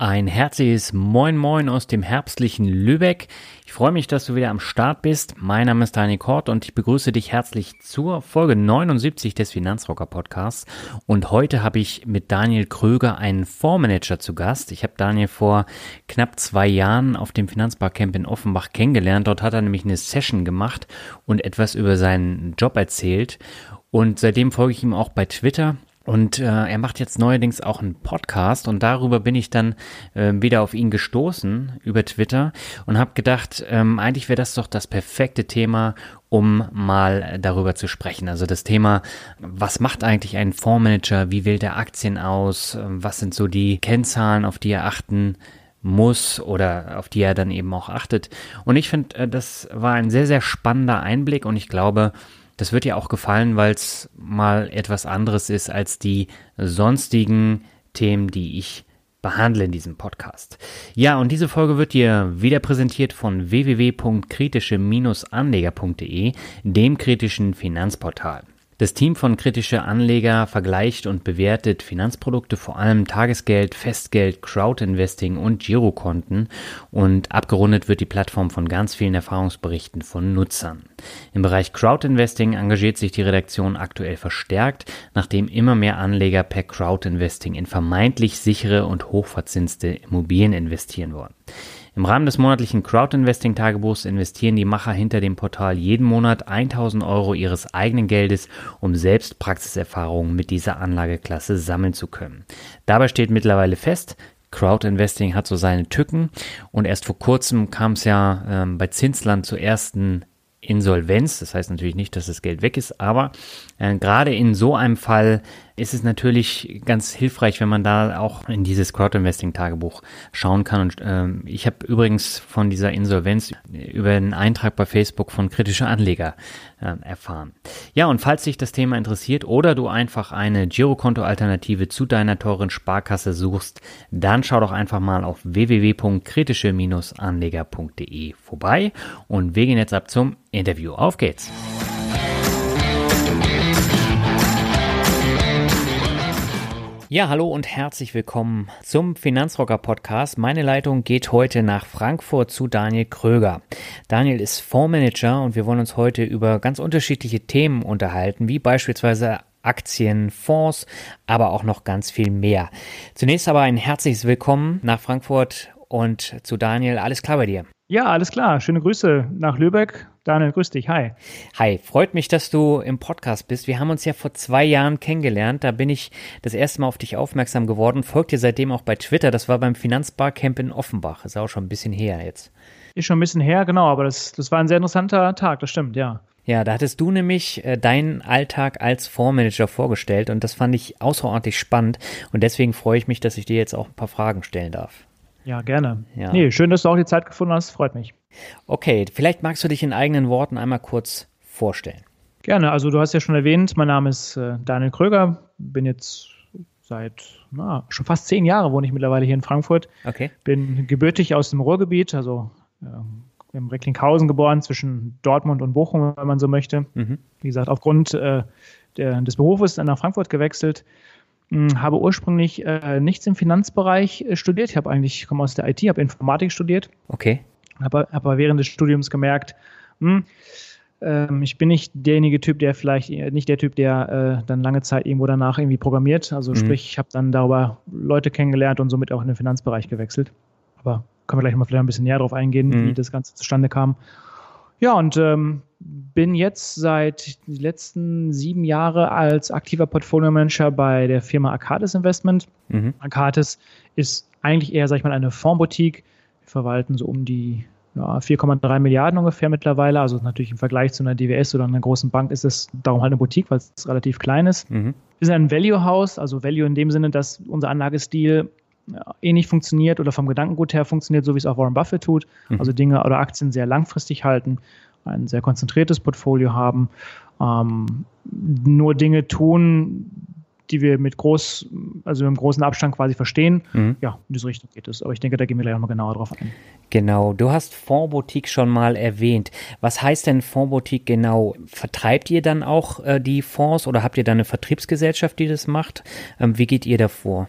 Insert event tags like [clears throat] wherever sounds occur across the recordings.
Ein herzliches Moin Moin aus dem herbstlichen Lübeck. Ich freue mich, dass du wieder am Start bist. Mein Name ist Daniel Kort und ich begrüße dich herzlich zur Folge 79 des Finanzrocker Podcasts. Und heute habe ich mit Daniel Kröger einen Fondsmanager zu Gast. Ich habe Daniel vor knapp zwei Jahren auf dem Finanzbarcamp in Offenbach kennengelernt. Dort hat er nämlich eine Session gemacht und etwas über seinen Job erzählt. Und seitdem folge ich ihm auch bei Twitter und äh, er macht jetzt neuerdings auch einen Podcast und darüber bin ich dann äh, wieder auf ihn gestoßen über Twitter und habe gedacht, ähm, eigentlich wäre das doch das perfekte Thema, um mal darüber zu sprechen. Also das Thema, was macht eigentlich ein Fondsmanager, wie wählt er Aktien aus, was sind so die Kennzahlen, auf die er achten muss oder auf die er dann eben auch achtet. Und ich finde, äh, das war ein sehr, sehr spannender Einblick und ich glaube, das wird dir auch gefallen, weil es mal etwas anderes ist als die sonstigen Themen, die ich behandle in diesem Podcast. Ja, und diese Folge wird dir wieder präsentiert von www.kritische-anleger.de, dem kritischen Finanzportal. Das Team von kritische Anleger vergleicht und bewertet Finanzprodukte, vor allem Tagesgeld, Festgeld, Crowdinvesting und Girokonten und abgerundet wird die Plattform von ganz vielen Erfahrungsberichten von Nutzern. Im Bereich Crowdinvesting engagiert sich die Redaktion aktuell verstärkt, nachdem immer mehr Anleger per Crowdinvesting in vermeintlich sichere und hochverzinste Immobilien investieren wollen. Im Rahmen des monatlichen Crowdinvesting-Tagebuchs investieren die Macher hinter dem Portal jeden Monat 1000 Euro ihres eigenen Geldes, um selbst Praxiserfahrungen mit dieser Anlageklasse sammeln zu können. Dabei steht mittlerweile fest, Crowdinvesting hat so seine Tücken und erst vor kurzem kam es ja ähm, bei Zinsland zur ersten Insolvenz. Das heißt natürlich nicht, dass das Geld weg ist, aber äh, gerade in so einem Fall ist es natürlich ganz hilfreich, wenn man da auch in dieses Crowdinvesting-Tagebuch schauen kann. Und ähm, ich habe übrigens von dieser Insolvenz über einen Eintrag bei Facebook von kritischer Anleger äh, erfahren. Ja, und falls dich das Thema interessiert oder du einfach eine Girokonto-Alternative zu deiner teuren Sparkasse suchst, dann schau doch einfach mal auf www.kritische-anleger.de vorbei und wir gehen jetzt ab zum Interview. Auf geht's! Ja, hallo und herzlich willkommen zum Finanzrocker Podcast. Meine Leitung geht heute nach Frankfurt zu Daniel Kröger. Daniel ist Fondsmanager und wir wollen uns heute über ganz unterschiedliche Themen unterhalten, wie beispielsweise Aktien, Fonds, aber auch noch ganz viel mehr. Zunächst aber ein herzliches Willkommen nach Frankfurt und zu Daniel. Alles klar bei dir? Ja, alles klar. Schöne Grüße nach Lübeck. Daniel, grüß dich. Hi. Hi, freut mich, dass du im Podcast bist. Wir haben uns ja vor zwei Jahren kennengelernt. Da bin ich das erste Mal auf dich aufmerksam geworden. Folgt dir seitdem auch bei Twitter. Das war beim Finanzbarcamp in Offenbach. Ist auch schon ein bisschen her jetzt. Ist schon ein bisschen her, genau. Aber das, das war ein sehr interessanter Tag. Das stimmt, ja. Ja, da hattest du nämlich äh, deinen Alltag als Fondsmanager vorgestellt und das fand ich außerordentlich spannend und deswegen freue ich mich, dass ich dir jetzt auch ein paar Fragen stellen darf. Ja, gerne. Ja. Nee, schön, dass du auch die Zeit gefunden hast. Freut mich. Okay, vielleicht magst du dich in eigenen Worten einmal kurz vorstellen. Gerne. Also, du hast ja schon erwähnt, mein Name ist äh, Daniel Kröger. Bin jetzt seit na, schon fast zehn Jahren wohne ich mittlerweile hier in Frankfurt. Okay. Bin gebürtig aus dem Ruhrgebiet, also äh, im Recklinghausen geboren, zwischen Dortmund und Bochum, wenn man so möchte. Mhm. Wie gesagt, aufgrund äh, der, des Berufes dann nach Frankfurt gewechselt habe ursprünglich äh, nichts im Finanzbereich äh, studiert. Ich habe eigentlich, ich komme aus der IT, habe Informatik studiert. Okay. Habe aber während des Studiums gemerkt, mh, hm, ähm, ich bin nicht derjenige Typ, der vielleicht, nicht der Typ, der äh, dann lange Zeit irgendwo danach irgendwie programmiert. Also mhm. sprich, ich habe dann darüber Leute kennengelernt und somit auch in den Finanzbereich gewechselt. Aber können wir gleich mal vielleicht ein bisschen näher drauf eingehen, mhm. wie das Ganze zustande kam. Ja, und ähm, bin jetzt seit den letzten sieben Jahren als aktiver Portfolio-Manager bei der Firma Arcadis Investment. Mhm. Arcadis ist eigentlich eher, sag ich mal, eine Fondsboutique. Wir verwalten so um die ja, 4,3 Milliarden ungefähr mittlerweile. Also natürlich im Vergleich zu einer DWS oder einer großen Bank ist es darum halt eine Boutique, weil es relativ klein ist. Mhm. Wir sind ein Value-House, also Value in dem Sinne, dass unser Anlagestil ähnlich funktioniert oder vom Gedankengut her funktioniert, so wie es auch Warren Buffett tut. Mhm. Also Dinge oder Aktien sehr langfristig halten, ein sehr konzentriertes Portfolio haben, ähm, nur Dinge tun, die wir mit groß, also im großen Abstand quasi verstehen. Mhm. Ja, in diese Richtung geht es. Aber ich denke, da gehen wir gleich nochmal genauer drauf ein. Genau, du hast Fondsboutique schon mal erwähnt. Was heißt denn Fondsboutique genau? Vertreibt ihr dann auch äh, die Fonds oder habt ihr dann eine Vertriebsgesellschaft, die das macht? Ähm, wie geht ihr davor?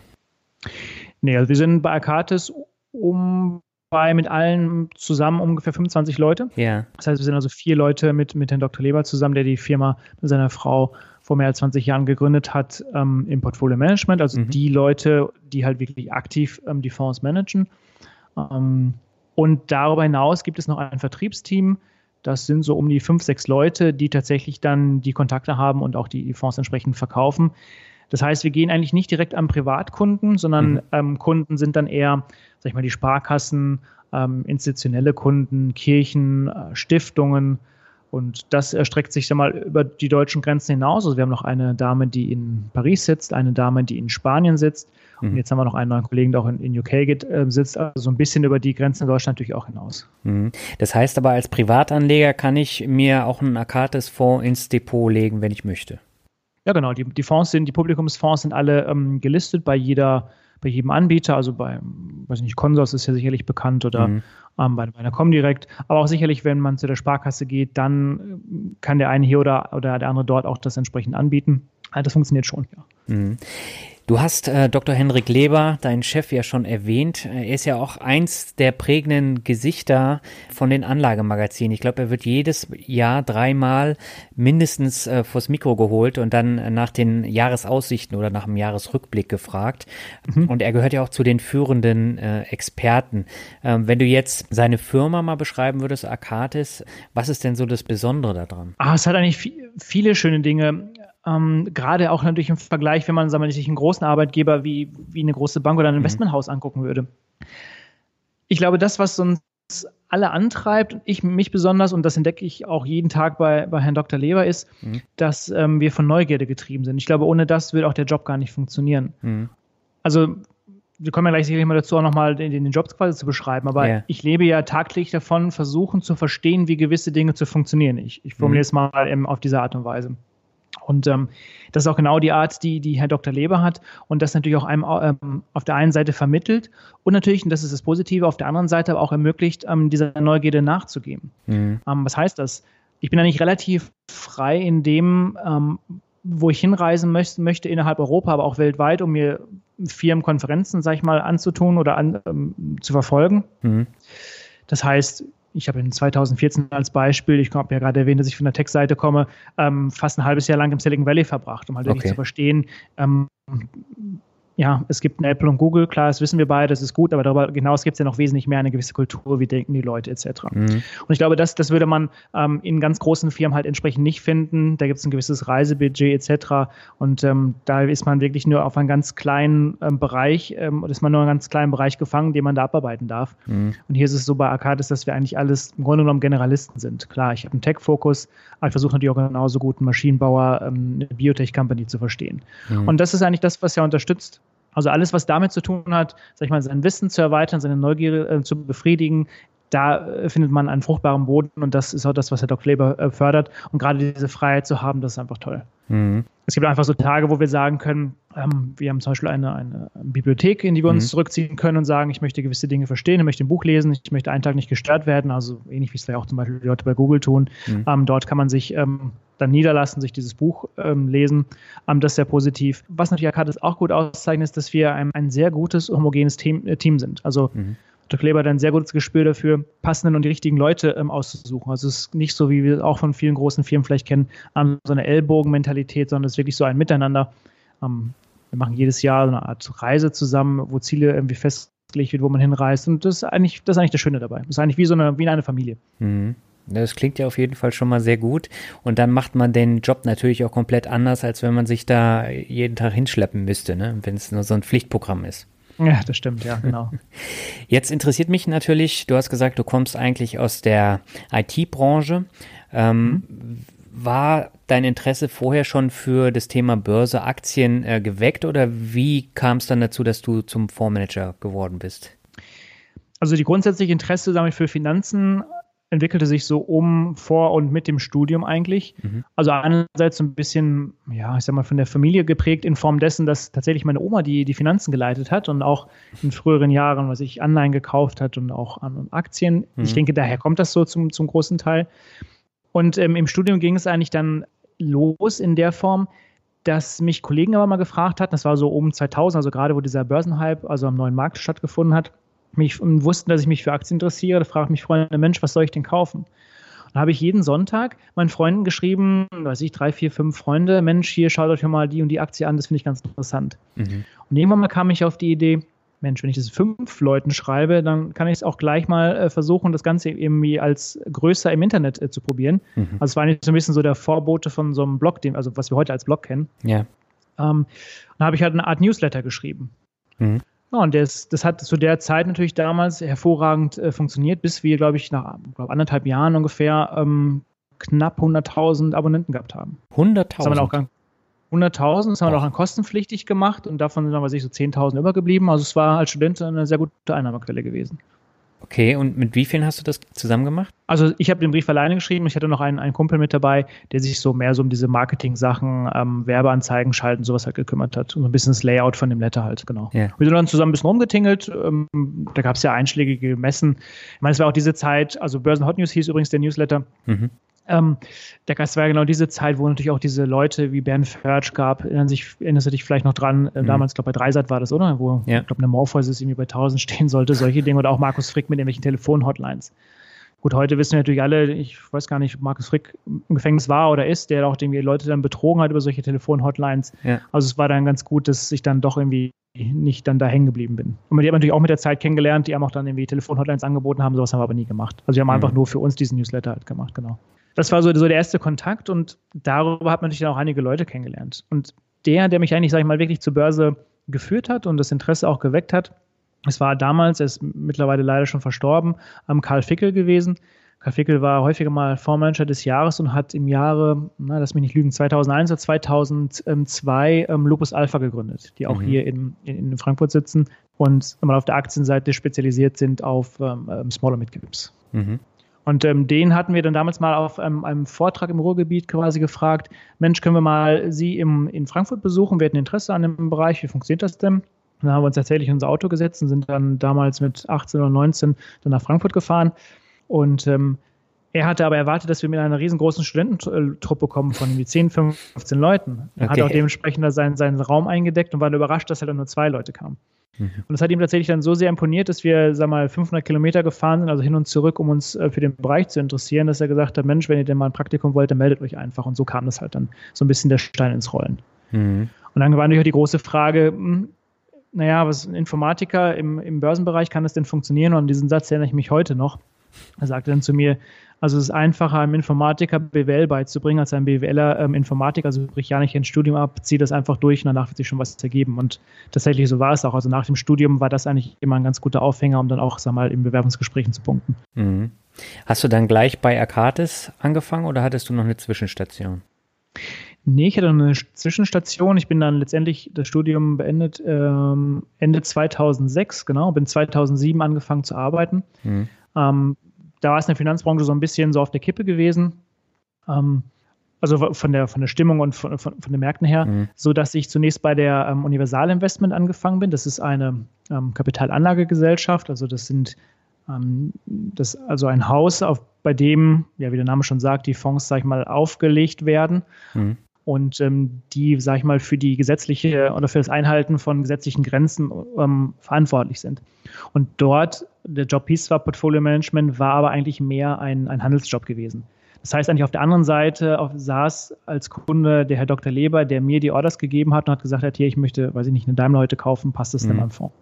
Nee, also wir sind bei Akatis um bei mit allen zusammen ungefähr 25 Leute. Ja. Das heißt, wir sind also vier Leute mit, mit Herrn Dr. Leber zusammen, der die Firma mit seiner Frau vor mehr als 20 Jahren gegründet hat ähm, im Portfolio Management. Also mhm. die Leute, die halt wirklich aktiv ähm, die Fonds managen. Ähm, und darüber hinaus gibt es noch ein Vertriebsteam. Das sind so um die fünf, sechs Leute, die tatsächlich dann die Kontakte haben und auch die Fonds entsprechend verkaufen. Das heißt, wir gehen eigentlich nicht direkt an Privatkunden, sondern mhm. ähm, Kunden sind dann eher, sag ich mal, die Sparkassen, ähm, institutionelle Kunden, Kirchen, äh, Stiftungen. Und das erstreckt sich dann mal über die deutschen Grenzen hinaus. Also wir haben noch eine Dame, die in Paris sitzt, eine Dame, die in Spanien sitzt. Mhm. Und jetzt haben wir noch einen neuen Kollegen, der auch in, in UK geht, äh, sitzt. Also so ein bisschen über die Grenzen in Deutschland natürlich auch hinaus. Mhm. Das heißt aber, als Privatanleger kann ich mir auch einen Akates-Fonds ins Depot legen, wenn ich möchte. Ja, genau. Die, die Fonds sind, die Publikumsfonds sind alle ähm, gelistet bei jeder, bei jedem Anbieter, also bei, weiß nicht, Consors ist ja sicherlich bekannt oder mhm. ähm, bei, bei einer Comdirect. Aber auch sicherlich, wenn man zu der Sparkasse geht, dann äh, kann der eine hier oder, oder der andere dort auch das entsprechend anbieten. Also das funktioniert schon, ja. Mhm. Du hast äh, Dr. Henrik Leber, deinen Chef, ja schon erwähnt. Er ist ja auch eins der prägenden Gesichter von den Anlagemagazinen. Ich glaube, er wird jedes Jahr dreimal mindestens äh, vors Mikro geholt und dann nach den Jahresaussichten oder nach dem Jahresrückblick gefragt. Mhm. Und er gehört ja auch zu den führenden äh, Experten. Ähm, wenn du jetzt seine Firma mal beschreiben würdest, Akatis, was ist denn so das Besondere daran? Ah, es hat eigentlich viel, viele schöne Dinge. Ähm, gerade auch natürlich im Vergleich, wenn man sagen wir, sich einen großen Arbeitgeber wie, wie eine große Bank oder ein mhm. Investmenthaus mhm. angucken würde. Ich glaube, das, was uns alle antreibt, ich mich besonders, und das entdecke ich auch jeden Tag bei, bei Herrn Dr. Leber, ist, mhm. dass ähm, wir von Neugierde getrieben sind. Ich glaube, ohne das würde auch der Job gar nicht funktionieren. Mhm. Also, wir kommen ja gleich sicherlich mal dazu, auch nochmal den, den Job quasi zu beschreiben, aber yeah. ich lebe ja tagtäglich davon, versuchen zu verstehen, wie gewisse Dinge zu funktionieren. Ich, ich formuliere mhm. es mal eben auf diese Art und Weise. Und ähm, das ist auch genau die Art, die, die Herr Dr. Leber hat und das natürlich auch einem ähm, auf der einen Seite vermittelt und natürlich, und das ist das Positive, auf der anderen Seite aber auch ermöglicht, ähm, dieser Neugierde nachzugeben. Mhm. Ähm, was heißt das? Ich bin eigentlich relativ frei in dem, ähm, wo ich hinreisen möchte, möchte innerhalb Europa, aber auch weltweit, um mir Firmenkonferenzen, sag ich mal, anzutun oder an, ähm, zu verfolgen. Mhm. Das heißt, ich habe in 2014 als Beispiel, ich habe ja gerade erwähnt, dass ich von der Tech-Seite komme, ähm, fast ein halbes Jahr lang im Silicon Valley verbracht, um halt wirklich okay. zu verstehen, ähm, ja, es gibt eine Apple und Google, klar, das wissen wir beide, das ist gut, aber darüber hinaus gibt es ja noch wesentlich mehr eine gewisse Kultur, wie denken die Leute etc. Mhm. Und ich glaube, das, das würde man ähm, in ganz großen Firmen halt entsprechend nicht finden. Da gibt es ein gewisses Reisebudget etc. Und ähm, da ist man wirklich nur auf einen ganz kleinen ähm, Bereich, ähm, ist man nur einen ganz kleinen Bereich gefangen, den man da abarbeiten darf. Mhm. Und hier ist es so bei Arcadis, dass wir eigentlich alles im Grunde genommen Generalisten sind. Klar, ich habe einen Tech-Fokus, aber ich versuche natürlich auch genauso gut einen Maschinenbauer, ähm, eine Biotech-Company zu verstehen. Mhm. Und das ist eigentlich das, was ja unterstützt. Also alles, was damit zu tun hat, sag ich mal, sein Wissen zu erweitern, seine Neugier äh, zu befriedigen, da äh, findet man einen fruchtbaren Boden und das ist auch das, was Herr Dr. Kleber äh, fördert. Und gerade diese Freiheit zu haben, das ist einfach toll. Mhm. Es gibt einfach so Tage, wo wir sagen können, ähm, wir haben zum Beispiel eine, eine Bibliothek, in die wir uns mhm. zurückziehen können und sagen, ich möchte gewisse Dinge verstehen, ich möchte ein Buch lesen, ich möchte einen Tag nicht gestört werden, also ähnlich wie es ja auch zum Beispiel die Leute bei Google tun. Mhm. Ähm, dort kann man sich ähm, dann niederlassen, sich dieses Buch ähm, lesen. Ähm, das ist sehr positiv. Was natürlich Akatis auch gut auszeichnet, ist, dass wir ein, ein sehr gutes, homogenes Team, äh, Team sind. Also mhm Dr. Kleber hat ein sehr gutes Gespür dafür, passenden und die richtigen Leute ähm, auszusuchen. Also es ist nicht so, wie wir es auch von vielen großen Firmen vielleicht kennen, um, so eine Ellbogenmentalität, sondern es ist wirklich so ein Miteinander. Um, wir machen jedes Jahr so eine Art Reise zusammen, wo Ziele irgendwie festgelegt wird, wo man hinreist. Und das ist eigentlich das, ist eigentlich das Schöne dabei. Das ist eigentlich wie so eine, wie eine Familie. Mhm. Das klingt ja auf jeden Fall schon mal sehr gut. Und dann macht man den Job natürlich auch komplett anders, als wenn man sich da jeden Tag hinschleppen müsste, ne? wenn es nur so ein Pflichtprogramm ist. Ja, das stimmt, ja, genau. [laughs] Jetzt interessiert mich natürlich, du hast gesagt, du kommst eigentlich aus der IT-Branche. Ähm, mhm. War dein Interesse vorher schon für das Thema Börse, Aktien äh, geweckt oder wie kam es dann dazu, dass du zum Fondsmanager geworden bist? Also die grundsätzliche Interesse damit für Finanzen entwickelte sich so um vor und mit dem Studium eigentlich. Mhm. Also einerseits so ein bisschen, ja, ich sag mal, von der Familie geprägt in Form dessen, dass tatsächlich meine Oma die, die Finanzen geleitet hat und auch in früheren Jahren, was ich Anleihen gekauft hat und auch an Aktien. Mhm. Ich denke, daher kommt das so zum, zum großen Teil. Und ähm, im Studium ging es eigentlich dann los in der Form, dass mich Kollegen aber mal gefragt hatten, das war so um 2000, also gerade wo dieser Börsenhype, also am neuen Markt stattgefunden hat, mich und wussten, dass ich mich für Aktien interessiere. Da fragten mich Freunde, Mensch, was soll ich denn kaufen? Dann habe ich jeden Sonntag meinen Freunden geschrieben, weiß ich, drei, vier, fünf Freunde, Mensch, hier schaut euch mal die und die Aktie an, das finde ich ganz interessant. Mhm. Und irgendwann mal kam ich auf die Idee, Mensch, wenn ich das fünf Leuten schreibe, dann kann ich es auch gleich mal äh, versuchen, das Ganze irgendwie als größer im Internet äh, zu probieren. Mhm. Also es war nicht so ein bisschen so der Vorbote von so einem Blog, dem, also was wir heute als Blog kennen. Ja. Ähm, dann habe ich halt eine Art Newsletter geschrieben. Mhm. Ja, und das, das hat zu der Zeit natürlich damals hervorragend äh, funktioniert, bis wir, glaube ich, nach glaub, anderthalb Jahren ungefähr ähm, knapp 100.000 Abonnenten gehabt haben. 100.000? 100.000, das haben wir auch an kostenpflichtig gemacht und davon sind aber sich so 10.000 übergeblieben. Also es war als Student eine sehr gute Einnahmequelle gewesen. Okay, und mit wie vielen hast du das zusammen gemacht? Also ich habe den Brief alleine geschrieben. Ich hatte noch einen, einen Kumpel mit dabei, der sich so mehr so um diese Marketing-Sachen, ähm, Werbeanzeigen schalten, sowas halt gekümmert hat. Und so ein bisschen das Layout von dem Letter halt, genau. Ja. Wir sind dann zusammen ein bisschen rumgetingelt. Ähm, da gab es ja einschlägige Messen. Ich meine, es war auch diese Zeit, also Börsen Hot News hieß übrigens der Newsletter. Mhm. Ähm, das war ja genau diese Zeit, wo natürlich auch diese Leute wie Bernd Förtsch gab. Erinnern sich, erinnerst du dich vielleicht noch dran? Äh, mhm. Damals, glaube ich, bei Dreisat war das, oder? Wo, ja. ich glaube, eine Morpheus irgendwie bei 1000 stehen sollte, solche Dinge. Oder auch Markus Frick mit irgendwelchen Telefon-Hotlines. Gut, heute wissen wir natürlich alle, ich weiß gar nicht, ob Markus Frick im Gefängnis war oder ist, der auch irgendwie Leute dann betrogen hat über solche Telefon-Hotlines. Ja. Also es war dann ganz gut, dass ich dann doch irgendwie nicht dann da hängen geblieben bin. Und die haben natürlich auch mit der Zeit kennengelernt, die haben auch dann irgendwie Telefon-Hotlines angeboten haben, sowas haben wir aber nie gemacht. Also wir haben mhm. einfach nur für uns diesen Newsletter halt gemacht, genau das war so, so der erste Kontakt und darüber hat man natürlich auch einige Leute kennengelernt. Und der, der mich eigentlich, sag ich mal, wirklich zur Börse geführt hat und das Interesse auch geweckt hat, es war damals, er ist mittlerweile leider schon verstorben, am Karl Fickel gewesen. Karl Fickel war häufiger mal Fondsmanager des Jahres und hat im Jahre, na, lass mich nicht lügen, 2001 oder 2002 ähm, Lupus Alpha gegründet, die auch mhm. hier in, in, in, Frankfurt sitzen und mal auf der Aktienseite spezialisiert sind auf ähm, ähm Smaller Midcaps. Mhm. Und ähm, den hatten wir dann damals mal auf einem, einem, Vortrag im Ruhrgebiet quasi gefragt, Mensch, können wir mal Sie im, in Frankfurt besuchen? Wir hatten Interesse an dem Bereich, wie funktioniert das denn? Und dann haben wir uns tatsächlich in unser Auto gesetzt und sind dann damals mit 18 oder 19 dann nach Frankfurt gefahren. Und ähm, er hatte aber erwartet, dass wir mit einer riesengroßen Studententruppe kommen von irgendwie 10, 15 Leuten. Er okay. hat auch dementsprechend seinen, seinen Raum eingedeckt und war überrascht, dass halt nur zwei Leute kamen. Mhm. Und das hat ihm tatsächlich dann so sehr imponiert, dass wir, sag mal, 500 Kilometer gefahren sind, also hin und zurück, um uns äh, für den Bereich zu interessieren, dass er gesagt hat, Mensch, wenn ihr denn mal ein Praktikum wollt, dann meldet euch einfach. Und so kam das halt dann so ein bisschen der Stein ins Rollen. Mhm. Und dann war natürlich auch die große Frage, hm, naja, was ein Informatiker im, im Börsenbereich kann das denn funktionieren? Und an diesen Satz erinnere ich mich heute noch. Er sagte dann zu mir, also es ist einfacher, einem Informatiker BWL beizubringen, als einem BWLer ähm, Informatik. Also brich ja nicht ein Studium ab, zieh das einfach durch und danach wird sich schon was ergeben. Und tatsächlich so war es auch. Also nach dem Studium war das eigentlich immer ein ganz guter Aufhänger, um dann auch, sag mal, in Bewerbungsgesprächen zu punkten. Mhm. Hast du dann gleich bei Arcatis angefangen oder hattest du noch eine Zwischenstation? Nee, ich hatte eine Zwischenstation. Ich bin dann letztendlich das Studium beendet ähm, Ende 2006, genau, bin 2007 angefangen zu arbeiten. Mhm. Ähm, da war es in der Finanzbranche so ein bisschen so auf der Kippe gewesen. Ähm, also von der, von der Stimmung und von, von, von den Märkten her, mhm. so dass ich zunächst bei der ähm, Universal Investment angefangen bin. Das ist eine ähm, Kapitalanlagegesellschaft. Also das sind ähm, das also ein Haus, auf, bei dem, ja, wie der Name schon sagt, die Fonds, sag ich mal, aufgelegt werden. Mhm. Und ähm, die, sag ich mal, für die gesetzliche oder für das Einhalten von gesetzlichen Grenzen ähm, verantwortlich sind. Und dort, der Job hieß zwar Portfolio Management, war aber eigentlich mehr ein, ein Handelsjob gewesen. Das heißt eigentlich auf der anderen Seite auf, saß als Kunde der Herr Dr. Leber, der mir die Orders gegeben hat und hat gesagt hat, hier, ich möchte, weiß ich nicht, eine Daimler heute kaufen, passt das mhm. denn am Fonds?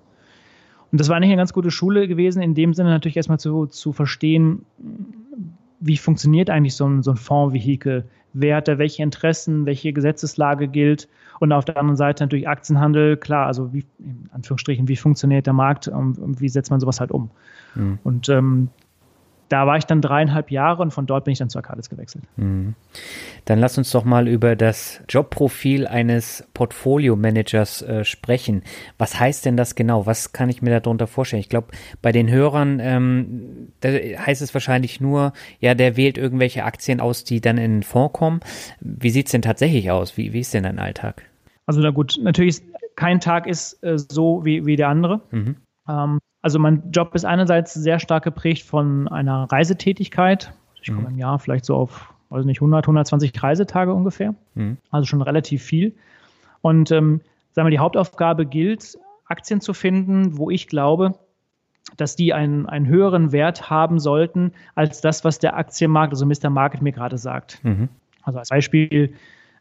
Und das war nicht eine ganz gute Schule gewesen, in dem Sinne natürlich erstmal zu, zu verstehen, wie funktioniert eigentlich so ein, so ein Fondsvehikel? Wer hat da welche Interessen, welche Gesetzeslage gilt? Und auf der anderen Seite natürlich Aktienhandel, klar, also wie, in Anführungsstrichen, wie funktioniert der Markt und, und wie setzt man sowas halt um? Mhm. Und ähm, da war ich dann dreieinhalb Jahre und von dort bin ich dann zu Arcadis gewechselt. Mhm. Dann lass uns doch mal über das Jobprofil eines Portfolio-Managers äh, sprechen. Was heißt denn das genau? Was kann ich mir darunter vorstellen? Ich glaube, bei den Hörern ähm, heißt es wahrscheinlich nur, ja, der wählt irgendwelche Aktien aus, die dann in den Fonds kommen. Wie sieht es denn tatsächlich aus? Wie, wie ist denn dein Alltag? Also na gut, natürlich ist, kein Tag ist äh, so wie, wie der andere. Mhm. Ähm, also mein Job ist einerseits sehr stark geprägt von einer Reisetätigkeit. Ich komme mhm. im Jahr vielleicht so auf, weiß nicht, 100, 120 Reisetage ungefähr. Mhm. Also schon relativ viel. Und ähm, sagen wir, die Hauptaufgabe gilt, Aktien zu finden, wo ich glaube, dass die einen, einen höheren Wert haben sollten als das, was der Aktienmarkt, also Mr. Market mir gerade sagt. Mhm. Also als Beispiel,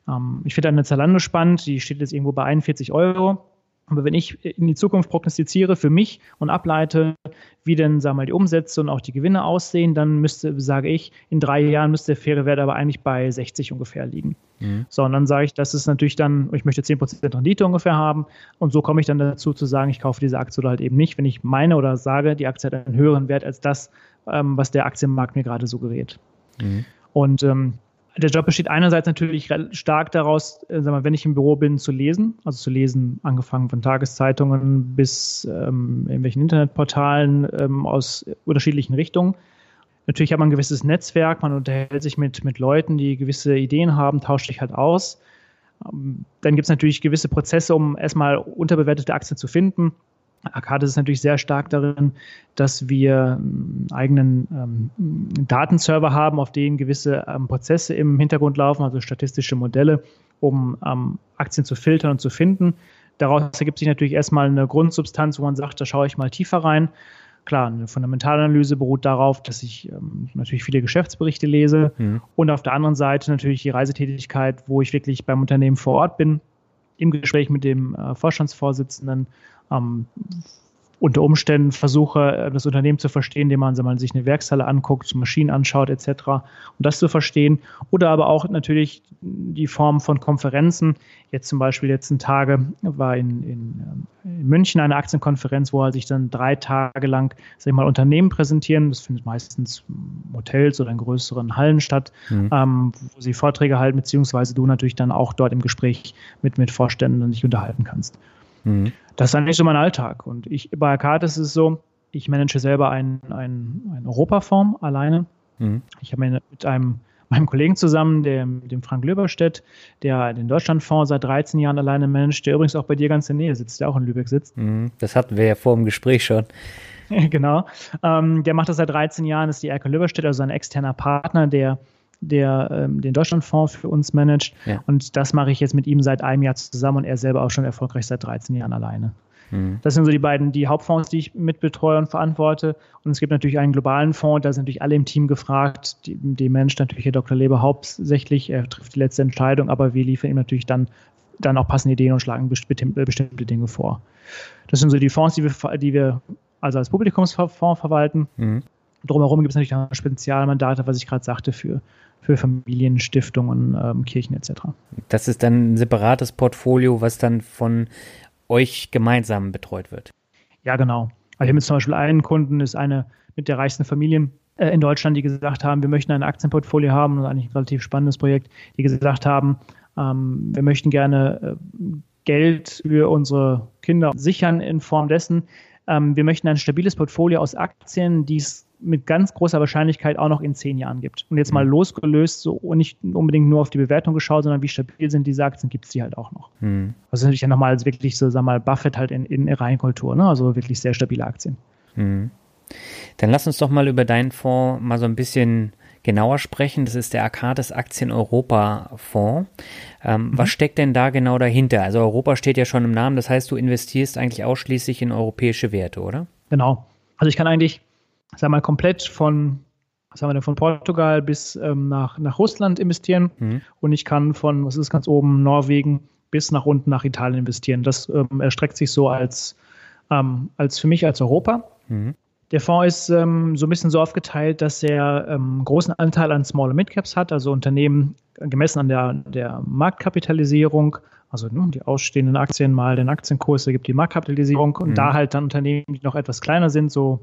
ähm, ich finde eine Zalando spannend, die steht jetzt irgendwo bei 41 Euro. Aber wenn ich in die Zukunft prognostiziere für mich und ableite, wie denn, sagen wir mal, die Umsätze und auch die Gewinne aussehen, dann müsste, sage ich, in drei Jahren müsste der faire Wert aber eigentlich bei 60 ungefähr liegen. Mhm. So, und dann sage ich, das ist natürlich dann, ich möchte 10% Rendite ungefähr haben. Und so komme ich dann dazu zu sagen, ich kaufe diese Aktie oder halt eben nicht, wenn ich meine oder sage, die Aktie hat einen höheren Wert als das, ähm, was der Aktienmarkt mir gerade suggeriert. Mhm. Und ähm, der Job besteht einerseits natürlich stark daraus, äh, wir, wenn ich im Büro bin, zu lesen. Also zu lesen, angefangen von Tageszeitungen bis ähm, irgendwelchen Internetportalen ähm, aus unterschiedlichen Richtungen. Natürlich hat man ein gewisses Netzwerk, man unterhält sich mit, mit Leuten, die gewisse Ideen haben, tauscht sich halt aus. Ähm, dann gibt es natürlich gewisse Prozesse, um erstmal unterbewertete Aktien zu finden. Arcadis ist natürlich sehr stark darin, dass wir einen eigenen ähm, Datenserver haben, auf denen gewisse ähm, Prozesse im Hintergrund laufen, also statistische Modelle, um ähm, Aktien zu filtern und zu finden. Daraus ergibt sich natürlich erstmal eine Grundsubstanz, wo man sagt, da schaue ich mal tiefer rein. Klar, eine Fundamentalanalyse beruht darauf, dass ich ähm, natürlich viele Geschäftsberichte lese mhm. und auf der anderen Seite natürlich die Reisetätigkeit, wo ich wirklich beim Unternehmen vor Ort bin, im Gespräch mit dem äh, Vorstandsvorsitzenden ähm, unter Umständen versuche, das Unternehmen zu verstehen, indem man, man sich eine Werkshalle anguckt, Maschinen anschaut etc., um das zu verstehen. Oder aber auch natürlich die Form von Konferenzen. Jetzt zum Beispiel letzten Tage war in, in, ähm, in München eine Aktienkonferenz, wo sich dann drei Tage lang sag ich mal, Unternehmen präsentieren. Das findet meistens Hotels oder in größeren Hallen statt, mhm. ähm, wo sie Vorträge halten, beziehungsweise du natürlich dann auch dort im Gespräch mit, mit Vorständen dich unterhalten kannst. Mhm. Das ist eigentlich so mein Alltag. Und ich, bei Arcadis ist es so, ich manage selber einen, einen, einen Europafonds alleine. Mhm. Ich habe mit einem meinem Kollegen zusammen, dem, dem Frank Löberstedt, der den Deutschlandfonds seit 13 Jahren alleine managt, der übrigens auch bei dir ganz in der Nähe sitzt, der auch in Lübeck sitzt. Mhm. Das hatten wir ja vor dem Gespräch schon. [laughs] genau. Ähm, der macht das seit 13 Jahren, ist die Erke Löberstedt, also ein externer Partner, der der ähm, den Deutschlandfonds für uns managt. Ja. Und das mache ich jetzt mit ihm seit einem Jahr zusammen und er selber auch schon erfolgreich seit 13 Jahren alleine. Mhm. Das sind so die beiden, die Hauptfonds, die ich mitbetreue und verantworte. Und es gibt natürlich einen globalen Fonds, da sind natürlich alle im Team gefragt. Die, die managt natürlich Herr Dr. Leber hauptsächlich, er trifft die letzte Entscheidung, aber wir liefern ihm natürlich dann, dann auch passende Ideen und schlagen bestimmte, bestimmte Dinge vor. Das sind so die Fonds, die wir, die wir also als Publikumsfonds verwalten. Mhm. Drumherum gibt es natürlich auch Spezialmandate, was ich gerade sagte, für für Familien, Stiftungen, ähm, Kirchen etc. Das ist dann ein separates Portfolio, was dann von euch gemeinsam betreut wird. Ja, genau. Also wir haben jetzt zum Beispiel einen Kunden, ist eine mit der reichsten Familien äh, in Deutschland, die gesagt haben, wir möchten ein Aktienportfolio haben, das ist eigentlich ein relativ spannendes Projekt, die gesagt haben, ähm, wir möchten gerne äh, Geld für unsere Kinder sichern in Form dessen, ähm, wir möchten ein stabiles Portfolio aus Aktien, die es mit ganz großer Wahrscheinlichkeit auch noch in zehn Jahren gibt. Und jetzt mal mhm. losgelöst, so und nicht unbedingt nur auf die Bewertung geschaut, sondern wie stabil sind diese Aktien, gibt es die halt auch noch. Mhm. Also natürlich ja nochmal wirklich so, sag mal, Buffett halt in, in Reihenkultur, ne? also wirklich sehr stabile Aktien. Mhm. Dann lass uns doch mal über deinen Fonds mal so ein bisschen genauer sprechen. Das ist der Arcades Aktien Europa Fonds. Ähm, mhm. Was steckt denn da genau dahinter? Also Europa steht ja schon im Namen, das heißt, du investierst eigentlich ausschließlich in europäische Werte, oder? Genau. Also ich kann eigentlich, sag mal, komplett von was haben wir denn, von Portugal bis ähm, nach, nach Russland investieren mhm. und ich kann von, was ist ganz oben, Norwegen bis nach unten nach Italien investieren. Das ähm, erstreckt sich so als, ähm, als für mich als Europa. Mhm. Der Fonds ist ähm, so ein bisschen so aufgeteilt, dass er ähm, großen Anteil an Small- und Mid-Caps hat, also Unternehmen gemessen an der, der Marktkapitalisierung, also ne, die ausstehenden Aktien mal den Aktienkurs, da gibt die Marktkapitalisierung und mhm. da halt dann Unternehmen, die noch etwas kleiner sind, so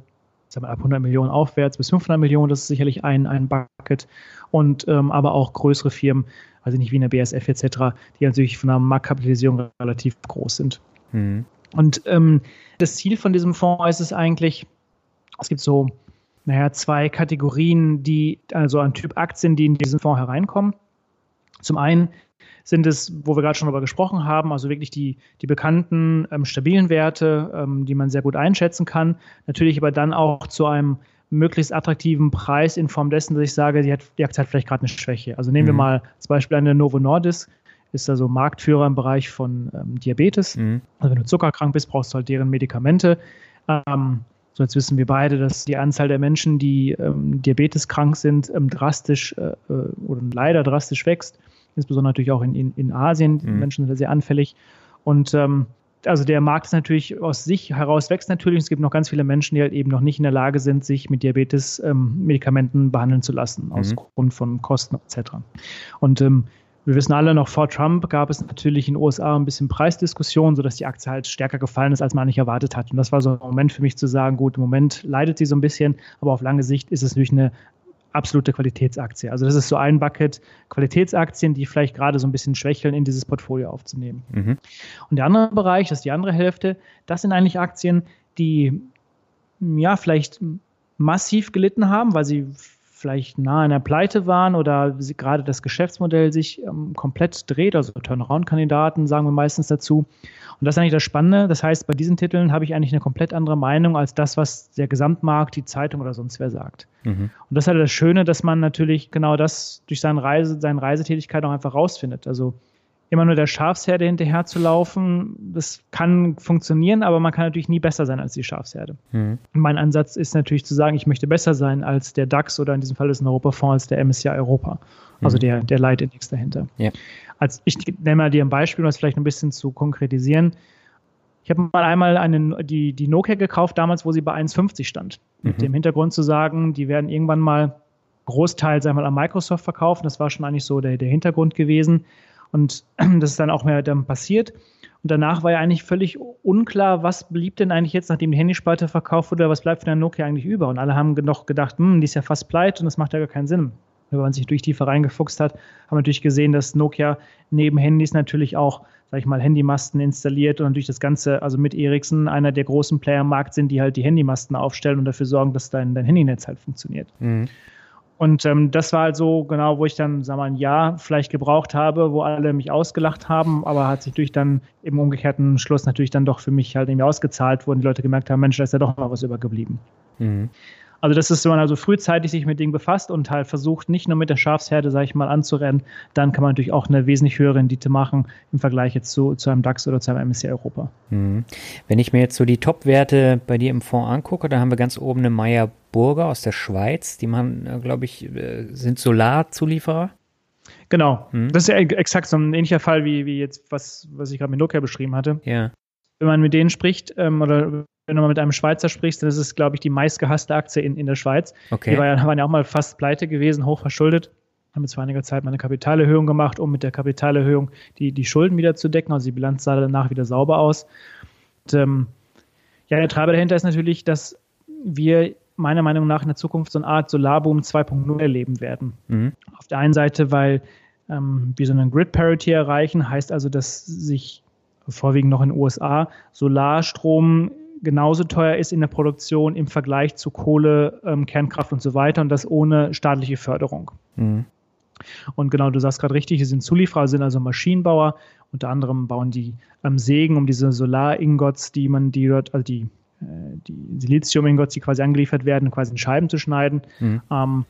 sagen wir, ab 100 Millionen aufwärts bis 500 Millionen, das ist sicherlich ein, ein Bucket und ähm, aber auch größere Firmen, also nicht wie eine BSF etc., die natürlich von der Marktkapitalisierung relativ groß sind. Mhm. Und ähm, das Ziel von diesem Fonds ist es eigentlich, es gibt so, naja, zwei Kategorien, die, also ein Typ Aktien, die in diesen Fonds hereinkommen. Zum einen sind es, wo wir gerade schon darüber gesprochen haben, also wirklich die, die bekannten ähm, stabilen Werte, ähm, die man sehr gut einschätzen kann. Natürlich aber dann auch zu einem möglichst attraktiven Preis in Form dessen, dass ich sage, die, hat, die Aktie hat vielleicht gerade eine Schwäche. Also nehmen mhm. wir mal zum Beispiel eine Novo Nordisk, ist also Marktführer im Bereich von ähm, Diabetes. Mhm. Also wenn du zuckerkrank bist, brauchst du halt deren Medikamente. Ähm, so jetzt wissen wir beide, dass die Anzahl der Menschen, die ähm, diabeteskrank sind, ähm, drastisch äh, äh oder leider drastisch wächst. Insbesondere natürlich auch in, in, in Asien. Die mhm. Menschen sind sehr anfällig. Und ähm, also der Markt ist natürlich aus sich heraus wächst natürlich. Es gibt noch ganz viele Menschen, die halt eben noch nicht in der Lage sind, sich mit Diabetes-Medikamenten ähm, behandeln zu lassen, mhm. aus Grund von Kosten etc. Und ähm, wir wissen alle noch, vor Trump gab es natürlich in den USA ein bisschen Preisdiskussion, sodass die Aktie halt stärker gefallen ist, als man nicht erwartet hat. Und das war so ein Moment für mich zu sagen, gut, im Moment leidet sie so ein bisschen, aber auf lange Sicht ist es natürlich eine absolute Qualitätsaktie. Also das ist so ein Bucket Qualitätsaktien, die vielleicht gerade so ein bisschen schwächeln, in dieses Portfolio aufzunehmen. Mhm. Und der andere Bereich, das ist die andere Hälfte, das sind eigentlich Aktien, die ja vielleicht massiv gelitten haben, weil sie vielleicht nahe einer Pleite waren oder gerade das Geschäftsmodell sich ähm, komplett dreht, also Turnaround-Kandidaten sagen wir meistens dazu. Und das ist eigentlich das Spannende. Das heißt, bei diesen Titeln habe ich eigentlich eine komplett andere Meinung als das, was der Gesamtmarkt, die Zeitung oder sonst wer sagt. Mhm. Und das ist halt das Schöne, dass man natürlich genau das durch seine Reise, seine Reisetätigkeit auch einfach rausfindet. Also immer nur der Schafsherde hinterher zu laufen, das kann funktionieren, aber man kann natürlich nie besser sein als die Schafsherde. Mhm. Mein Ansatz ist natürlich zu sagen, ich möchte besser sein als der DAX oder in diesem Fall ist ein Europafonds als der MSCI Europa, also mhm. der, der Leitindex dahinter. Ja. Als ich nenne mal dir ein Beispiel, um das vielleicht ein bisschen zu konkretisieren. Ich habe mal einmal eine, die, die Nokia gekauft, damals, wo sie bei 1,50 stand. Mhm. Mit dem Hintergrund zu sagen, die werden irgendwann mal Großteil, sagen wir mal, an Microsoft verkaufen. Das war schon eigentlich so der, der Hintergrund gewesen. Und [clears throat] das ist dann auch mehr dann passiert. Und danach war ja eigentlich völlig unklar, was blieb denn eigentlich jetzt, nachdem die Handyspalte verkauft wurde, was bleibt von der Nokia eigentlich über? Und alle haben noch gedacht, hm, die ist ja fast pleite und das macht ja gar keinen Sinn. Wenn man sich durch tiefer reingefuchst hat, haben wir natürlich gesehen, dass Nokia neben Handys natürlich auch, sag ich mal, Handymasten installiert und natürlich das Ganze, also mit Ericsson, einer der großen Player im Markt sind, die halt die Handymasten aufstellen und dafür sorgen, dass dein, dein Handynetz halt funktioniert. Mhm. Und ähm, das war halt so genau, wo ich dann, sag mal, ein Jahr vielleicht gebraucht habe, wo alle mich ausgelacht haben, aber hat sich durch dann im umgekehrten Schluss natürlich dann doch für mich halt irgendwie ausgezahlt, wo die Leute gemerkt haben, Mensch, da ist ja doch mal was übergeblieben. Mhm. Also das ist, wenn man also frühzeitig sich mit Dingen befasst und halt versucht, nicht nur mit der Schafsherde, sage ich mal, anzurennen, dann kann man natürlich auch eine wesentlich höhere Rendite machen im Vergleich jetzt zu, zu einem DAX oder zu einem MSCI Europa. Mhm. Wenn ich mir jetzt so die Top-Werte bei dir im Fonds angucke, da haben wir ganz oben eine Meyer Burger aus der Schweiz. Die machen, äh, glaube ich, äh, sind Solarzulieferer. Genau. Mhm. Das ist ja exakt so ein ähnlicher Fall wie, wie jetzt, was, was ich gerade mit Nokia beschrieben hatte. Ja. Wenn man mit denen spricht ähm, oder wenn du mal mit einem Schweizer sprichst, dann ist es, glaube ich, die meistgehasste Aktie in, in der Schweiz. Okay. Die war ja, waren ja auch mal fast pleite gewesen, hoch verschuldet. Haben jetzt vor einiger Zeit mal eine Kapitalerhöhung gemacht, um mit der Kapitalerhöhung die, die Schulden wieder zu decken. Also die Bilanz sah danach wieder sauber aus. Und, ähm, ja, der Treiber dahinter ist natürlich, dass wir meiner Meinung nach in der Zukunft so eine Art Solarboom 2.0 erleben werden. Mhm. Auf der einen Seite, weil ähm, wir so einen Grid Parity erreichen, heißt also, dass sich vorwiegend noch in den USA Solarstrom genauso teuer ist in der Produktion im Vergleich zu Kohle, ähm, Kernkraft und so weiter und das ohne staatliche Förderung. Mhm. Und genau, du sagst gerade richtig, sie sind Zulieferer, sind also Maschinenbauer. Unter anderem bauen die ähm, Sägen, um diese Solar-Ingots, die man, die dort, also die, äh, die Silizium-Ingots, die quasi angeliefert werden, quasi in Scheiben zu schneiden. Mhm. Ähm,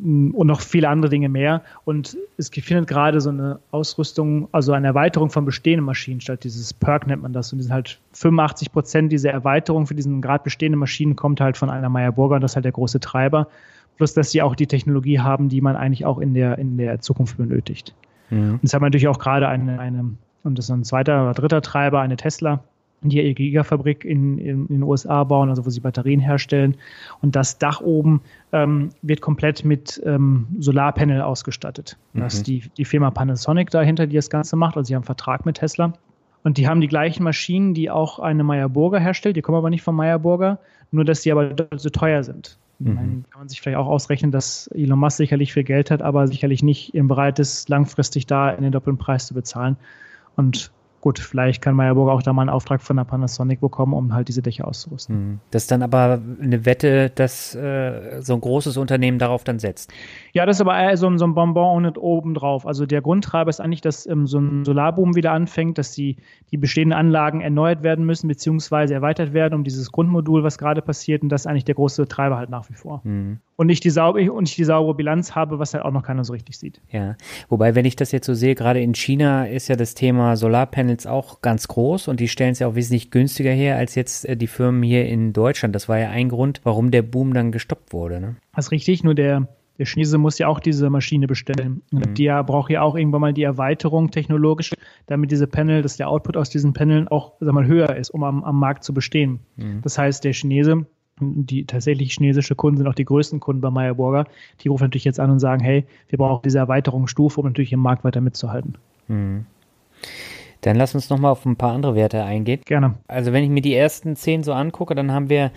und noch viele andere Dinge mehr. Und es findet gerade so eine Ausrüstung, also eine Erweiterung von bestehenden Maschinen statt. Dieses Perk nennt man das. Und die sind halt 85 Prozent dieser Erweiterung für diesen gerade bestehenden Maschinen kommt halt von einer Meyer Burger und das ist halt der große Treiber. Plus, dass sie auch die Technologie haben, die man eigentlich auch in der, in der Zukunft benötigt. Mhm. Und das haben wir natürlich auch gerade eine, eine, und das ist ein zweiter oder dritter Treiber, eine Tesla, die ihre Gigafabrik in, in, in, den USA bauen, also wo sie Batterien herstellen. Und das Dach oben ähm, wird komplett mit ähm, Solarpanel ausgestattet. Mhm. Das ist die, die Firma Panasonic dahinter, die das Ganze macht. Also sie haben einen Vertrag mit Tesla. Und die haben die gleichen Maschinen, die auch eine Meyer Burger herstellt. Die kommen aber nicht von Meyer Burger, nur dass die aber so teuer sind. Mhm. Dann kann man sich vielleicht auch ausrechnen, dass Elon Musk sicherlich viel Geld hat, aber sicherlich nicht bereit ist, langfristig da in den doppelten Preis zu bezahlen. Und gut, vielleicht kann Meyerburg auch da mal einen Auftrag von der Panasonic bekommen, um halt diese Dächer auszurüsten. Hm. Das ist dann aber eine Wette, dass äh, so ein großes Unternehmen darauf dann setzt. Ja, das ist aber eher so, so ein Bonbon und oben drauf. Also der Grundtreiber ist eigentlich, dass ähm, so ein Solarboom wieder anfängt, dass die, die bestehenden Anlagen erneuert werden müssen, beziehungsweise erweitert werden um dieses Grundmodul, was gerade passiert. Und das ist eigentlich der große Treiber halt nach wie vor. Hm. Und, nicht die saubere, und nicht die saubere Bilanz habe, was halt auch noch keiner so richtig sieht. Ja, wobei, wenn ich das jetzt so sehe, gerade in China ist ja das Thema Solarpanel Panels auch ganz groß und die stellen es ja auch wesentlich günstiger her als jetzt äh, die Firmen hier in Deutschland. Das war ja ein Grund, warum der Boom dann gestoppt wurde. Ne? Das ist richtig, nur der, der Chinese muss ja auch diese Maschine bestellen. Mhm. Die ja, braucht ja auch irgendwann mal die Erweiterung technologisch, damit diese Panel, dass der Output aus diesen Paneln auch sag mal, höher ist, um am, am Markt zu bestehen. Mhm. Das heißt, der Chinese die tatsächlich chinesische Kunden sind auch die größten Kunden bei Meyer Burger. Die rufen natürlich jetzt an und sagen, hey, wir brauchen diese Erweiterungsstufe, um natürlich im Markt weiter mitzuhalten. Mhm. Dann lass uns nochmal auf ein paar andere Werte eingehen. Gerne. Also wenn ich mir die ersten zehn so angucke, dann haben wir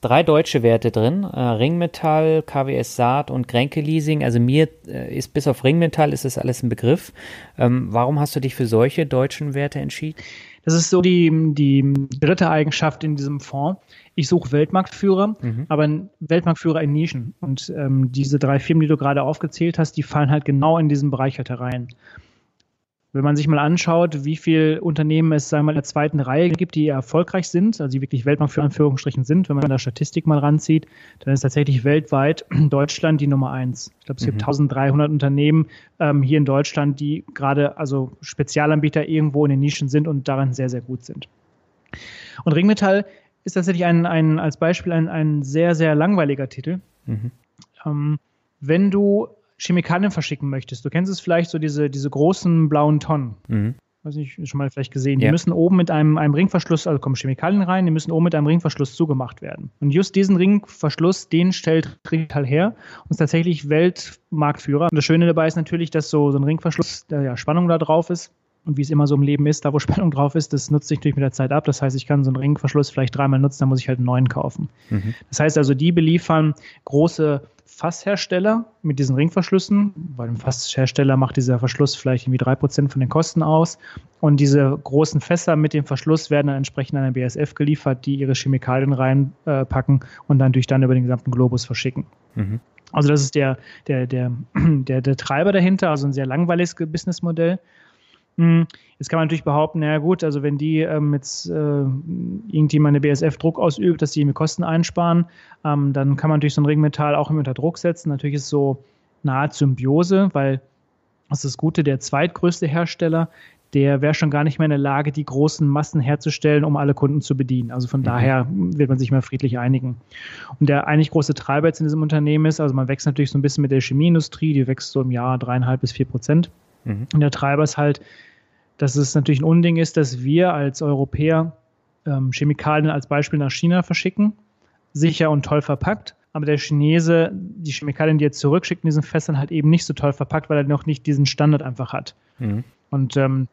drei deutsche Werte drin. Äh, Ringmetall, KWS Saat und Kränke Leasing. Also mir äh, ist bis auf Ringmetall ist das alles ein Begriff. Ähm, warum hast du dich für solche deutschen Werte entschieden? Das ist so die, die dritte Eigenschaft in diesem Fonds. Ich suche Weltmarktführer, mhm. aber Weltmarktführer in Nischen. Und ähm, diese drei Firmen, die du gerade aufgezählt hast, die fallen halt genau in diesen Bereich halt herein. Wenn man sich mal anschaut, wie viele Unternehmen es sagen wir in der zweiten Reihe gibt, die erfolgreich sind, also die wirklich Weltmarkt für Anführungsstrichen sind, wenn man da Statistik mal ranzieht, dann ist tatsächlich weltweit [clears throat] Deutschland die Nummer eins. Ich glaube, es mhm. gibt 1300 Unternehmen ähm, hier in Deutschland, die gerade also Spezialanbieter irgendwo in den Nischen sind und daran sehr, sehr gut sind. Und Ringmetall ist tatsächlich ein, ein als Beispiel ein, ein sehr, sehr langweiliger Titel. Mhm. Ähm, wenn du Chemikalien verschicken möchtest, du kennst es vielleicht so diese, diese großen blauen Tonnen. Mhm. Weiß nicht, schon mal vielleicht gesehen. Die ja. müssen oben mit einem, einem Ringverschluss, also kommen Chemikalien rein, die müssen oben mit einem Ringverschluss zugemacht werden. Und just diesen Ringverschluss, den stellt Ringmetall her und ist tatsächlich Weltmarktführer. Und das Schöne dabei ist natürlich, dass so, so ein Ringverschluss, da ja Spannung da drauf ist, und wie es immer so im Leben ist, da wo [laughs] Spannung drauf ist, das nutzt sich natürlich mit der Zeit ab. Das heißt, ich kann so einen Ringverschluss vielleicht dreimal nutzen, dann muss ich halt einen neuen kaufen. Mhm. Das heißt also, die beliefern große Fasshersteller mit diesen Ringverschlüssen. Bei dem Fasshersteller macht dieser Verschluss vielleicht irgendwie drei Prozent von den Kosten aus. Und diese großen Fässer mit dem Verschluss werden dann entsprechend an eine BSF geliefert, die ihre Chemikalien reinpacken und dann durch dann über den gesamten Globus verschicken. Mhm. Also das ist der, der, der, [clears throat] der, der Treiber dahinter, also ein sehr langweiliges Businessmodell. Hm, jetzt kann man natürlich behaupten, naja gut, also wenn die ähm, jetzt äh, irgendjemand eine BSF Druck ausübt, dass sie irgendwie Kosten einsparen, ähm, dann kann man durch so ein Ringmetall auch unter Druck setzen. Natürlich ist es so eine Art Symbiose, weil das ist das Gute, der zweitgrößte Hersteller, der wäre schon gar nicht mehr in der Lage, die großen Massen herzustellen, um alle Kunden zu bedienen. Also von mhm. daher wird man sich mal friedlich einigen. Und der eigentlich große Treiber jetzt in diesem Unternehmen ist, also man wächst natürlich so ein bisschen mit der Chemieindustrie, die wächst so im Jahr dreieinhalb bis vier Prozent. Mhm. Und der Treiber ist halt dass es natürlich ein Unding ist, dass wir als Europäer ähm, Chemikalien als Beispiel nach China verschicken, sicher und toll verpackt. Aber der Chinese die Chemikalien, die er zurückschickt in diesen Fässern, halt eben nicht so toll verpackt, weil er noch nicht diesen Standard einfach hat. Mhm. Und ähm,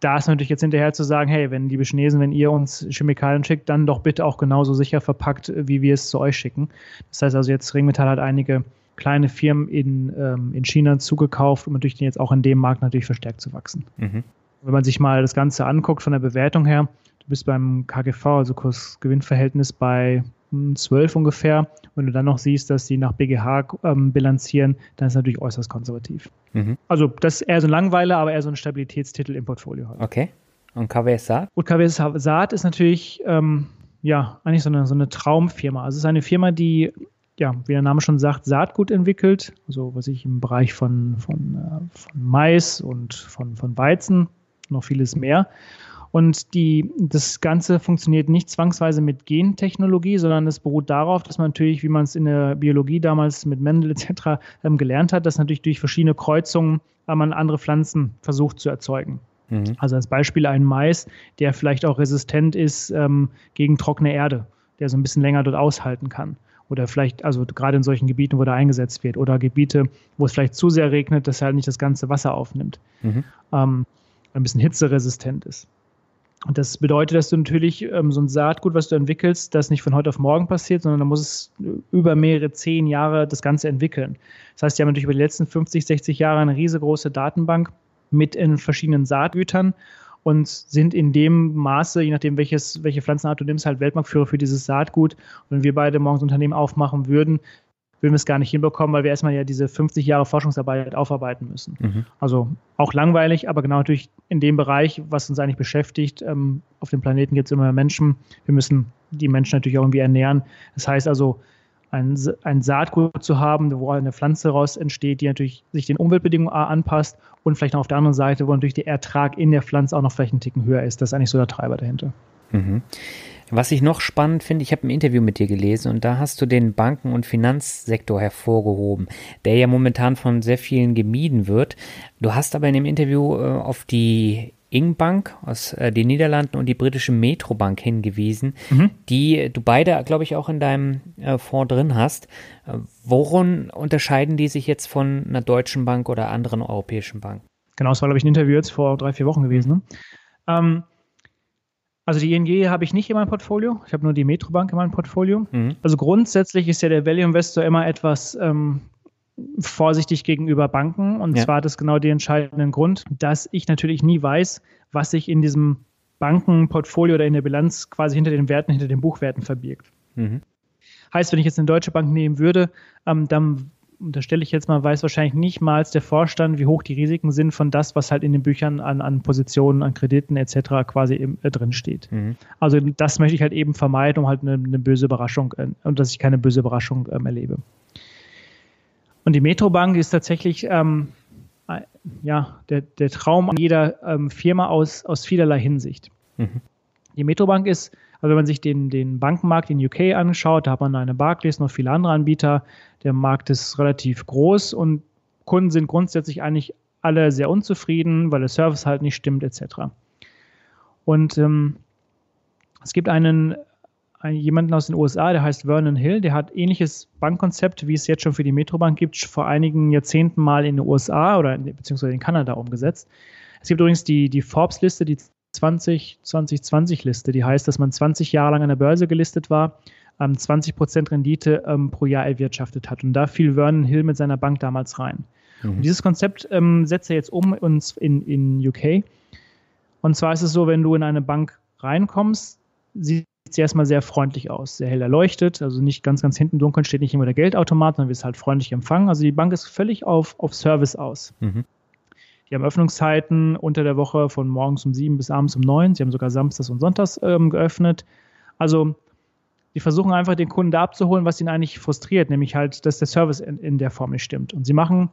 da ist natürlich jetzt hinterher zu sagen, hey, wenn liebe Chinesen, wenn ihr uns Chemikalien schickt, dann doch bitte auch genauso sicher verpackt, wie wir es zu euch schicken. Das heißt also jetzt Ringmetall hat einige kleine Firmen in, ähm, in China zugekauft, um natürlich jetzt auch in dem Markt natürlich verstärkt zu wachsen. Mhm. Wenn man sich mal das Ganze anguckt von der Bewertung her, du bist beim KGV, also Kurs-Gewinn-Verhältnis bei 12 hm, ungefähr. Wenn du dann noch siehst, dass die nach BGH ähm, bilanzieren, dann ist es natürlich äußerst konservativ. Mhm. Also das ist eher so ein Langweiler, aber eher so ein Stabilitätstitel im Portfolio. Halt. Okay. Und KWS Saat? Und KWS Saat ist natürlich ähm, ja eigentlich so eine, so eine Traumfirma. Also es ist eine Firma, die ja, wie der Name schon sagt, Saatgut entwickelt, also was ich im Bereich von, von, äh, von Mais und von, von Weizen, noch vieles mehr. Und die, das Ganze funktioniert nicht zwangsweise mit Gentechnologie, sondern es beruht darauf, dass man natürlich, wie man es in der Biologie damals mit Mendel etc. Ähm, gelernt hat, dass natürlich durch verschiedene Kreuzungen äh, man andere Pflanzen versucht zu erzeugen. Mhm. Also als Beispiel ein Mais, der vielleicht auch resistent ist ähm, gegen trockene Erde, der so ein bisschen länger dort aushalten kann. Oder vielleicht, also gerade in solchen Gebieten, wo der eingesetzt wird. Oder Gebiete, wo es vielleicht zu sehr regnet, dass er halt nicht das ganze Wasser aufnimmt. Mhm. Ähm, ein bisschen hitzeresistent ist. Und das bedeutet, dass du natürlich ähm, so ein Saatgut, was du entwickelst, das nicht von heute auf morgen passiert, sondern da muss es über mehrere zehn Jahre das Ganze entwickeln. Das heißt, die haben natürlich über die letzten 50, 60 Jahre eine riesengroße Datenbank mit in verschiedenen Saatgütern und sind in dem Maße, je nachdem, welches, welche Pflanzenart du nimmst, halt Weltmarktführer für dieses Saatgut. Und wenn wir beide morgens Unternehmen aufmachen würden, würden wir es gar nicht hinbekommen, weil wir erstmal ja diese 50 Jahre Forschungsarbeit aufarbeiten müssen. Mhm. Also auch langweilig, aber genau natürlich in dem Bereich, was uns eigentlich beschäftigt. Ähm, auf dem Planeten gibt es immer mehr Menschen. Wir müssen die Menschen natürlich auch irgendwie ernähren. Das heißt also, ein, ein Saatgut zu haben, wo eine Pflanze raus entsteht, die natürlich sich den Umweltbedingungen anpasst und vielleicht auch auf der anderen Seite, wo natürlich der Ertrag in der Pflanze auch noch vielleicht einen Ticken höher ist. Das ist eigentlich so der Treiber dahinter. Mhm. Was ich noch spannend finde, ich habe ein Interview mit dir gelesen und da hast du den Banken- und Finanzsektor hervorgehoben, der ja momentan von sehr vielen gemieden wird. Du hast aber in dem Interview äh, auf die Ingbank aus äh, den Niederlanden und die britische Metrobank hingewiesen, mhm. die du beide, glaube ich, auch in deinem äh, Fonds drin hast. Äh, worin unterscheiden die sich jetzt von einer deutschen Bank oder anderen europäischen Bank? Genau, das war, glaube ich, ein Interview jetzt vor drei, vier Wochen gewesen. Ne? Ähm, also die ING habe ich nicht in meinem Portfolio. Ich habe nur die Metrobank in meinem Portfolio. Mhm. Also grundsätzlich ist ja der Value Investor immer etwas ähm, vorsichtig gegenüber Banken. Und ja. zwar hat das genau den entscheidenden Grund, dass ich natürlich nie weiß, was sich in diesem Bankenportfolio oder in der Bilanz quasi hinter den Werten, hinter den Buchwerten verbirgt. Mhm. Heißt, wenn ich jetzt eine deutsche Bank nehmen würde, ähm, dann unterstelle ich jetzt mal, weiß wahrscheinlich nicht mal der Vorstand, wie hoch die Risiken sind von das, was halt in den Büchern an, an Positionen, an Krediten etc. quasi im, äh, drin steht. Mhm. Also das möchte ich halt eben vermeiden, um halt eine, eine böse Überraschung, äh, und dass ich keine böse Überraschung ähm, erlebe. Und die Metrobank ist tatsächlich ähm, äh, ja, der, der Traum jeder ähm, Firma aus, aus vielerlei Hinsicht. Mhm. Die Metrobank ist also wenn man sich den, den Bankenmarkt in UK anschaut, da hat man eine Barclays, noch viele andere Anbieter. Der Markt ist relativ groß und Kunden sind grundsätzlich eigentlich alle sehr unzufrieden, weil der Service halt nicht stimmt, etc. Und ähm, es gibt einen, einen, jemanden aus den USA, der heißt Vernon Hill, der hat ähnliches Bankkonzept, wie es jetzt schon für die Metrobank gibt, vor einigen Jahrzehnten mal in den USA oder beziehungsweise in Kanada umgesetzt. Es gibt übrigens die, die Forbes-Liste, die 20, 2020 Liste, die heißt, dass man 20 Jahre lang an der Börse gelistet war, ähm, 20 Prozent Rendite ähm, pro Jahr erwirtschaftet hat. Und da fiel Vernon Hill mit seiner Bank damals rein. Mhm. Und dieses Konzept ähm, setzt er jetzt um uns in, in UK. Und zwar ist es so, wenn du in eine Bank reinkommst, sieht sie erstmal sehr freundlich aus, sehr hell erleuchtet, also nicht ganz, ganz hinten dunkel steht nicht immer der Geldautomat, sondern wirst halt freundlich empfangen. Also die Bank ist völlig auf, auf Service aus. Mhm. Die haben Öffnungszeiten unter der Woche von morgens um sieben bis abends um neun. Sie haben sogar samstags und sonntags ähm, geöffnet. Also die versuchen einfach den Kunden da abzuholen, was ihn eigentlich frustriert, nämlich halt, dass der Service in, in der Form nicht stimmt. Und sie machen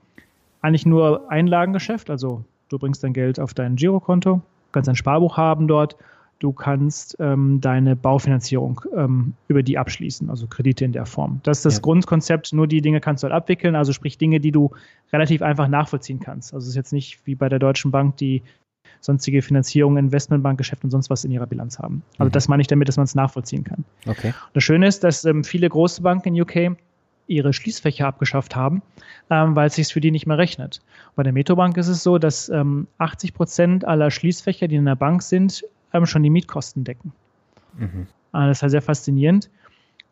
eigentlich nur Einlagengeschäft, also du bringst dein Geld auf dein Girokonto, kannst ein Sparbuch haben dort du kannst ähm, deine Baufinanzierung ähm, über die abschließen, also Kredite in der Form. Das ist das ja. Grundkonzept, nur die Dinge kannst du halt abwickeln, also sprich Dinge, die du relativ einfach nachvollziehen kannst. Also es ist jetzt nicht wie bei der Deutschen Bank, die sonstige Finanzierung, Investmentbankgeschäft und sonst was in ihrer Bilanz haben. Also mhm. das meine ich damit, dass man es nachvollziehen kann. Okay. Und das Schöne ist, dass ähm, viele große Banken in UK ihre Schließfächer abgeschafft haben, ähm, weil es sich für die nicht mehr rechnet. Bei der Metrobank ist es so, dass ähm, 80 Prozent aller Schließfächer, die in der Bank sind, ähm, schon die Mietkosten decken. Mhm. Ah, das ist halt sehr faszinierend.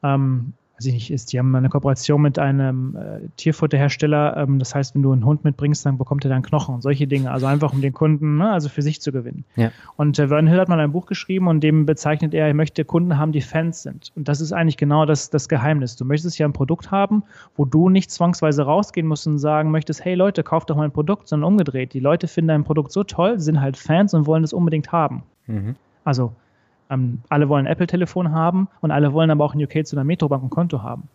Ähm, weiß ich nicht, ist, die haben eine Kooperation mit einem äh, Tierfutterhersteller. Ähm, das heißt, wenn du einen Hund mitbringst, dann bekommt er dann Knochen und solche Dinge. Also einfach, um den Kunden, ne, also für sich zu gewinnen. Ja. Und äh, Vernon Hill hat mal ein Buch geschrieben und dem bezeichnet er, er möchte Kunden haben, die Fans sind. Und das ist eigentlich genau das, das Geheimnis. Du möchtest ja ein Produkt haben, wo du nicht zwangsweise rausgehen musst und sagen möchtest, hey Leute, kauft doch mein Produkt, sondern umgedreht. Die Leute finden dein Produkt so toll, sind halt Fans und wollen es unbedingt haben. Mhm. Also ähm, alle wollen ein Apple-Telefon haben und alle wollen aber auch in UK zu einer Metrobank ein Konto haben.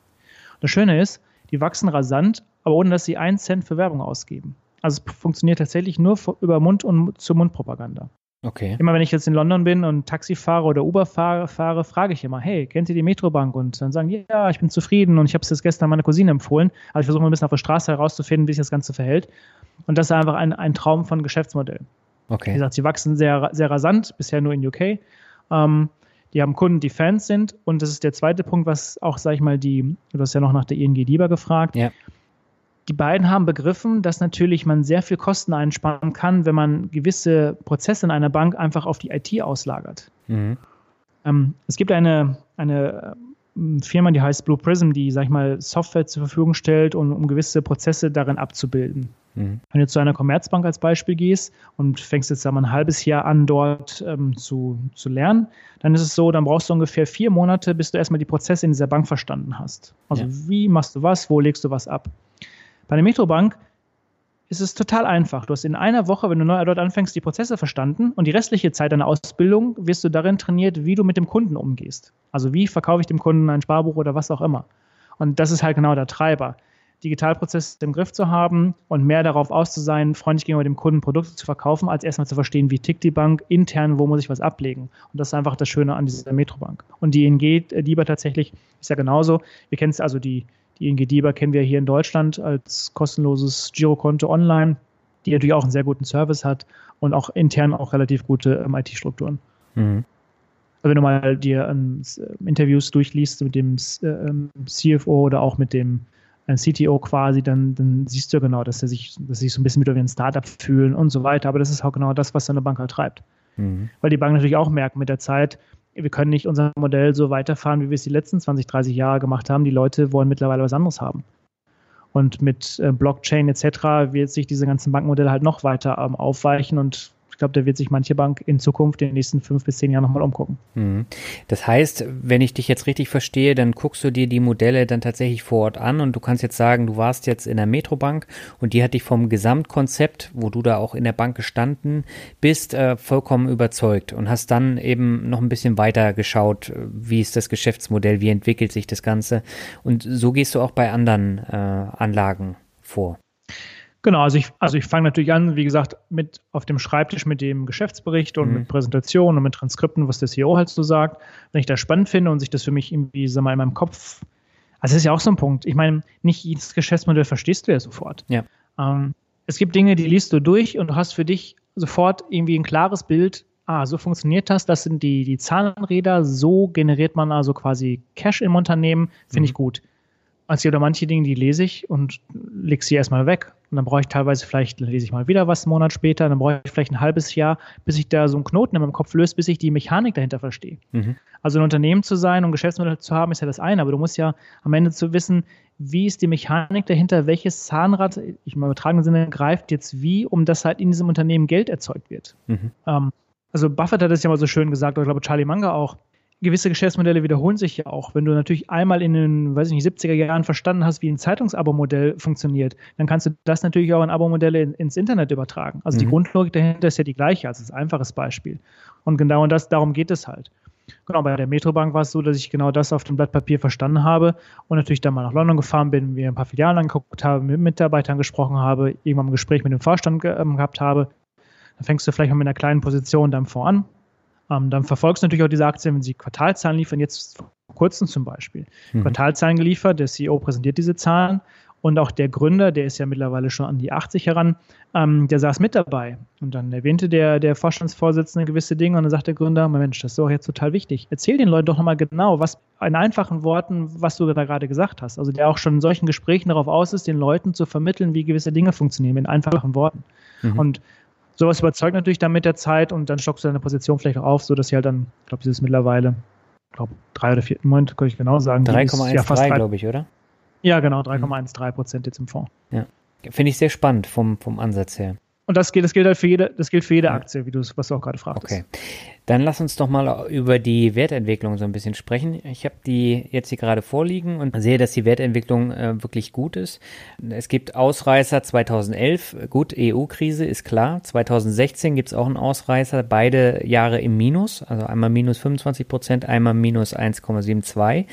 Das Schöne ist, die wachsen rasant, aber ohne dass sie einen Cent für Werbung ausgeben. Also es funktioniert tatsächlich nur über Mund- und zur Mundpropaganda. Okay. Immer wenn ich jetzt in London bin und Taxi fahre oder Uber fahre, fahre frage ich immer, hey, kennt ihr die Metrobank? Und dann sagen, ja, ich bin zufrieden und ich habe es jetzt gestern meiner Cousine empfohlen. Also ich versuche mal ein bisschen auf der Straße herauszufinden, wie sich das Ganze verhält. Und das ist einfach ein, ein Traum von Geschäftsmodell. Okay. Wie gesagt, sie wachsen sehr, sehr rasant, bisher nur in UK. Ähm, die haben Kunden, die Fans sind. Und das ist der zweite Punkt, was auch, sag ich mal, die, du hast ja noch nach der ING Lieber gefragt. Ja. Die beiden haben begriffen, dass natürlich man sehr viel Kosten einsparen kann, wenn man gewisse Prozesse in einer Bank einfach auf die IT auslagert. Mhm. Ähm, es gibt eine, eine Firma, die heißt Blue Prism, die, sag ich mal, Software zur Verfügung stellt, um, um gewisse Prozesse darin abzubilden. Mhm. Wenn du zu einer Commerzbank als Beispiel gehst und fängst jetzt mal ein halbes Jahr an, dort ähm, zu, zu lernen, dann ist es so, dann brauchst du ungefähr vier Monate, bis du erstmal die Prozesse in dieser Bank verstanden hast. Also ja. wie machst du was, wo legst du was ab? Bei der Metrobank ist es total einfach. Du hast in einer Woche, wenn du neu dort anfängst, die Prozesse verstanden und die restliche Zeit deiner Ausbildung wirst du darin trainiert, wie du mit dem Kunden umgehst. Also wie verkaufe ich dem Kunden ein Sparbuch oder was auch immer. Und das ist halt genau der Treiber. Digitalprozesse im Griff zu haben und mehr darauf aus sein, freundlich gegenüber dem Kunden Produkte zu verkaufen, als erstmal zu verstehen, wie tickt die Bank intern, wo muss ich was ablegen. Und das ist einfach das Schöne an dieser Metrobank. Und die ING, äh, DIBA tatsächlich, ist ja genauso. Wir kennen es also die, die ING DIBA kennen wir hier in Deutschland als kostenloses Girokonto online, die natürlich auch einen sehr guten Service hat und auch intern auch relativ gute ähm, IT-Strukturen. Mhm. Also wenn du mal dir ähm, Interviews durchliest mit dem äh, ähm, CFO oder auch mit dem ein CTO quasi, dann, dann siehst du ja genau, dass er sich, dass sie sich so ein bisschen mit wie ein Startup fühlen und so weiter. Aber das ist auch genau das, was so eine Bank halt treibt. Mhm. Weil die Bank natürlich auch merkt mit der Zeit, wir können nicht unser Modell so weiterfahren, wie wir es die letzten 20, 30 Jahre gemacht haben. Die Leute wollen mittlerweile was anderes haben. Und mit äh, Blockchain etc. wird sich diese ganzen Bankmodelle halt noch weiter ähm, aufweichen und ich glaube, da wird sich manche Bank in Zukunft in den nächsten fünf bis zehn Jahren nochmal umgucken. Mhm. Das heißt, wenn ich dich jetzt richtig verstehe, dann guckst du dir die Modelle dann tatsächlich vor Ort an und du kannst jetzt sagen, du warst jetzt in der Metrobank und die hat dich vom Gesamtkonzept, wo du da auch in der Bank gestanden bist, äh, vollkommen überzeugt und hast dann eben noch ein bisschen weiter geschaut, wie ist das Geschäftsmodell, wie entwickelt sich das Ganze und so gehst du auch bei anderen äh, Anlagen vor. Genau, also ich, also ich fange natürlich an, wie gesagt, mit auf dem Schreibtisch mit dem Geschäftsbericht und mhm. mit Präsentationen und mit Transkripten, was der CEO halt so sagt. Wenn ich das spannend finde und sich das für mich irgendwie, sag mal, in meinem Kopf, also das ist ja auch so ein Punkt. Ich meine, nicht jedes Geschäftsmodell verstehst du ja sofort. Ja. Ähm, es gibt Dinge, die liest du durch und du hast für dich sofort irgendwie ein klares Bild, ah, so funktioniert das, das sind die, die Zahnräder, so generiert man also quasi Cash im Unternehmen, finde mhm. ich gut. Also oder manche Dinge, die lese ich und leg sie erstmal weg. Und dann brauche ich teilweise vielleicht, lese ich mal wieder was einen Monat später, dann brauche ich vielleicht ein halbes Jahr, bis ich da so einen Knoten in meinem Kopf löse, bis ich die Mechanik dahinter verstehe. Mhm. Also ein Unternehmen zu sein und Geschäftsmodell zu haben, ist ja das eine, aber du musst ja am Ende zu wissen, wie ist die Mechanik dahinter, welches Zahnrad, ich im übertragenen Sinne, greift jetzt wie, um dass halt in diesem Unternehmen Geld erzeugt wird. Mhm. Ähm, also Buffett hat es ja mal so schön gesagt, oder ich glaube Charlie Munger auch, gewisse Geschäftsmodelle wiederholen sich ja auch. Wenn du natürlich einmal in den, weiß ich nicht, 70er Jahren verstanden hast, wie ein Zeitungsabo-Modell funktioniert, dann kannst du das natürlich auch in Abo-Modelle in, ins Internet übertragen. Also mhm. die Grundlogik dahinter ist ja die gleiche, also ein einfaches Beispiel. Und genau das, darum geht es halt. Genau, bei der Metrobank war es so, dass ich genau das auf dem Blatt Papier verstanden habe und natürlich dann mal nach London gefahren bin, mir ein paar Filialen angeguckt habe, mit Mitarbeitern gesprochen habe, irgendwann ein Gespräch mit dem Vorstand ähm, gehabt habe. Dann fängst du vielleicht mal mit einer kleinen Position dann voran ähm, dann verfolgst du natürlich auch diese Aktien, wenn sie Quartalzahlen liefern, jetzt vor kurzem zum Beispiel. Mhm. Quartalzahlen geliefert, der CEO präsentiert diese Zahlen und auch der Gründer, der ist ja mittlerweile schon an die 80 heran, ähm, der saß mit dabei. Und dann erwähnte der, der Vorstandsvorsitzende gewisse Dinge und dann sagt der Gründer, Mensch, das ist doch jetzt total wichtig. Erzähl den Leuten doch nochmal genau, was in einfachen Worten, was du da gerade gesagt hast. Also der auch schon in solchen Gesprächen darauf aus ist, den Leuten zu vermitteln, wie gewisse Dinge funktionieren, in einfachen Worten. Mhm. Und sowas überzeugt natürlich dann mit der Zeit und dann stockst du deine Position vielleicht auch auf, sodass sie halt dann, ich glaube, sie ist mittlerweile, ich glaube, drei oder vier, Moment, kann ich genau sagen. 3,13, ja, glaube ich, oder? Ja, genau, 3,13 Prozent jetzt im Fonds. Ja. Finde ich sehr spannend vom, vom Ansatz her. Und das gilt, das gilt halt für jede, das gilt für jede Aktie, wie du was du auch gerade fragst. Okay. Dann lass uns doch mal über die Wertentwicklung so ein bisschen sprechen. Ich habe die jetzt hier gerade vorliegen und sehe, dass die Wertentwicklung äh, wirklich gut ist. Es gibt Ausreißer 2011, gut, EU-Krise ist klar. 2016 gibt es auch einen Ausreißer, beide Jahre im Minus, also einmal minus 25 Prozent, einmal minus 1,72.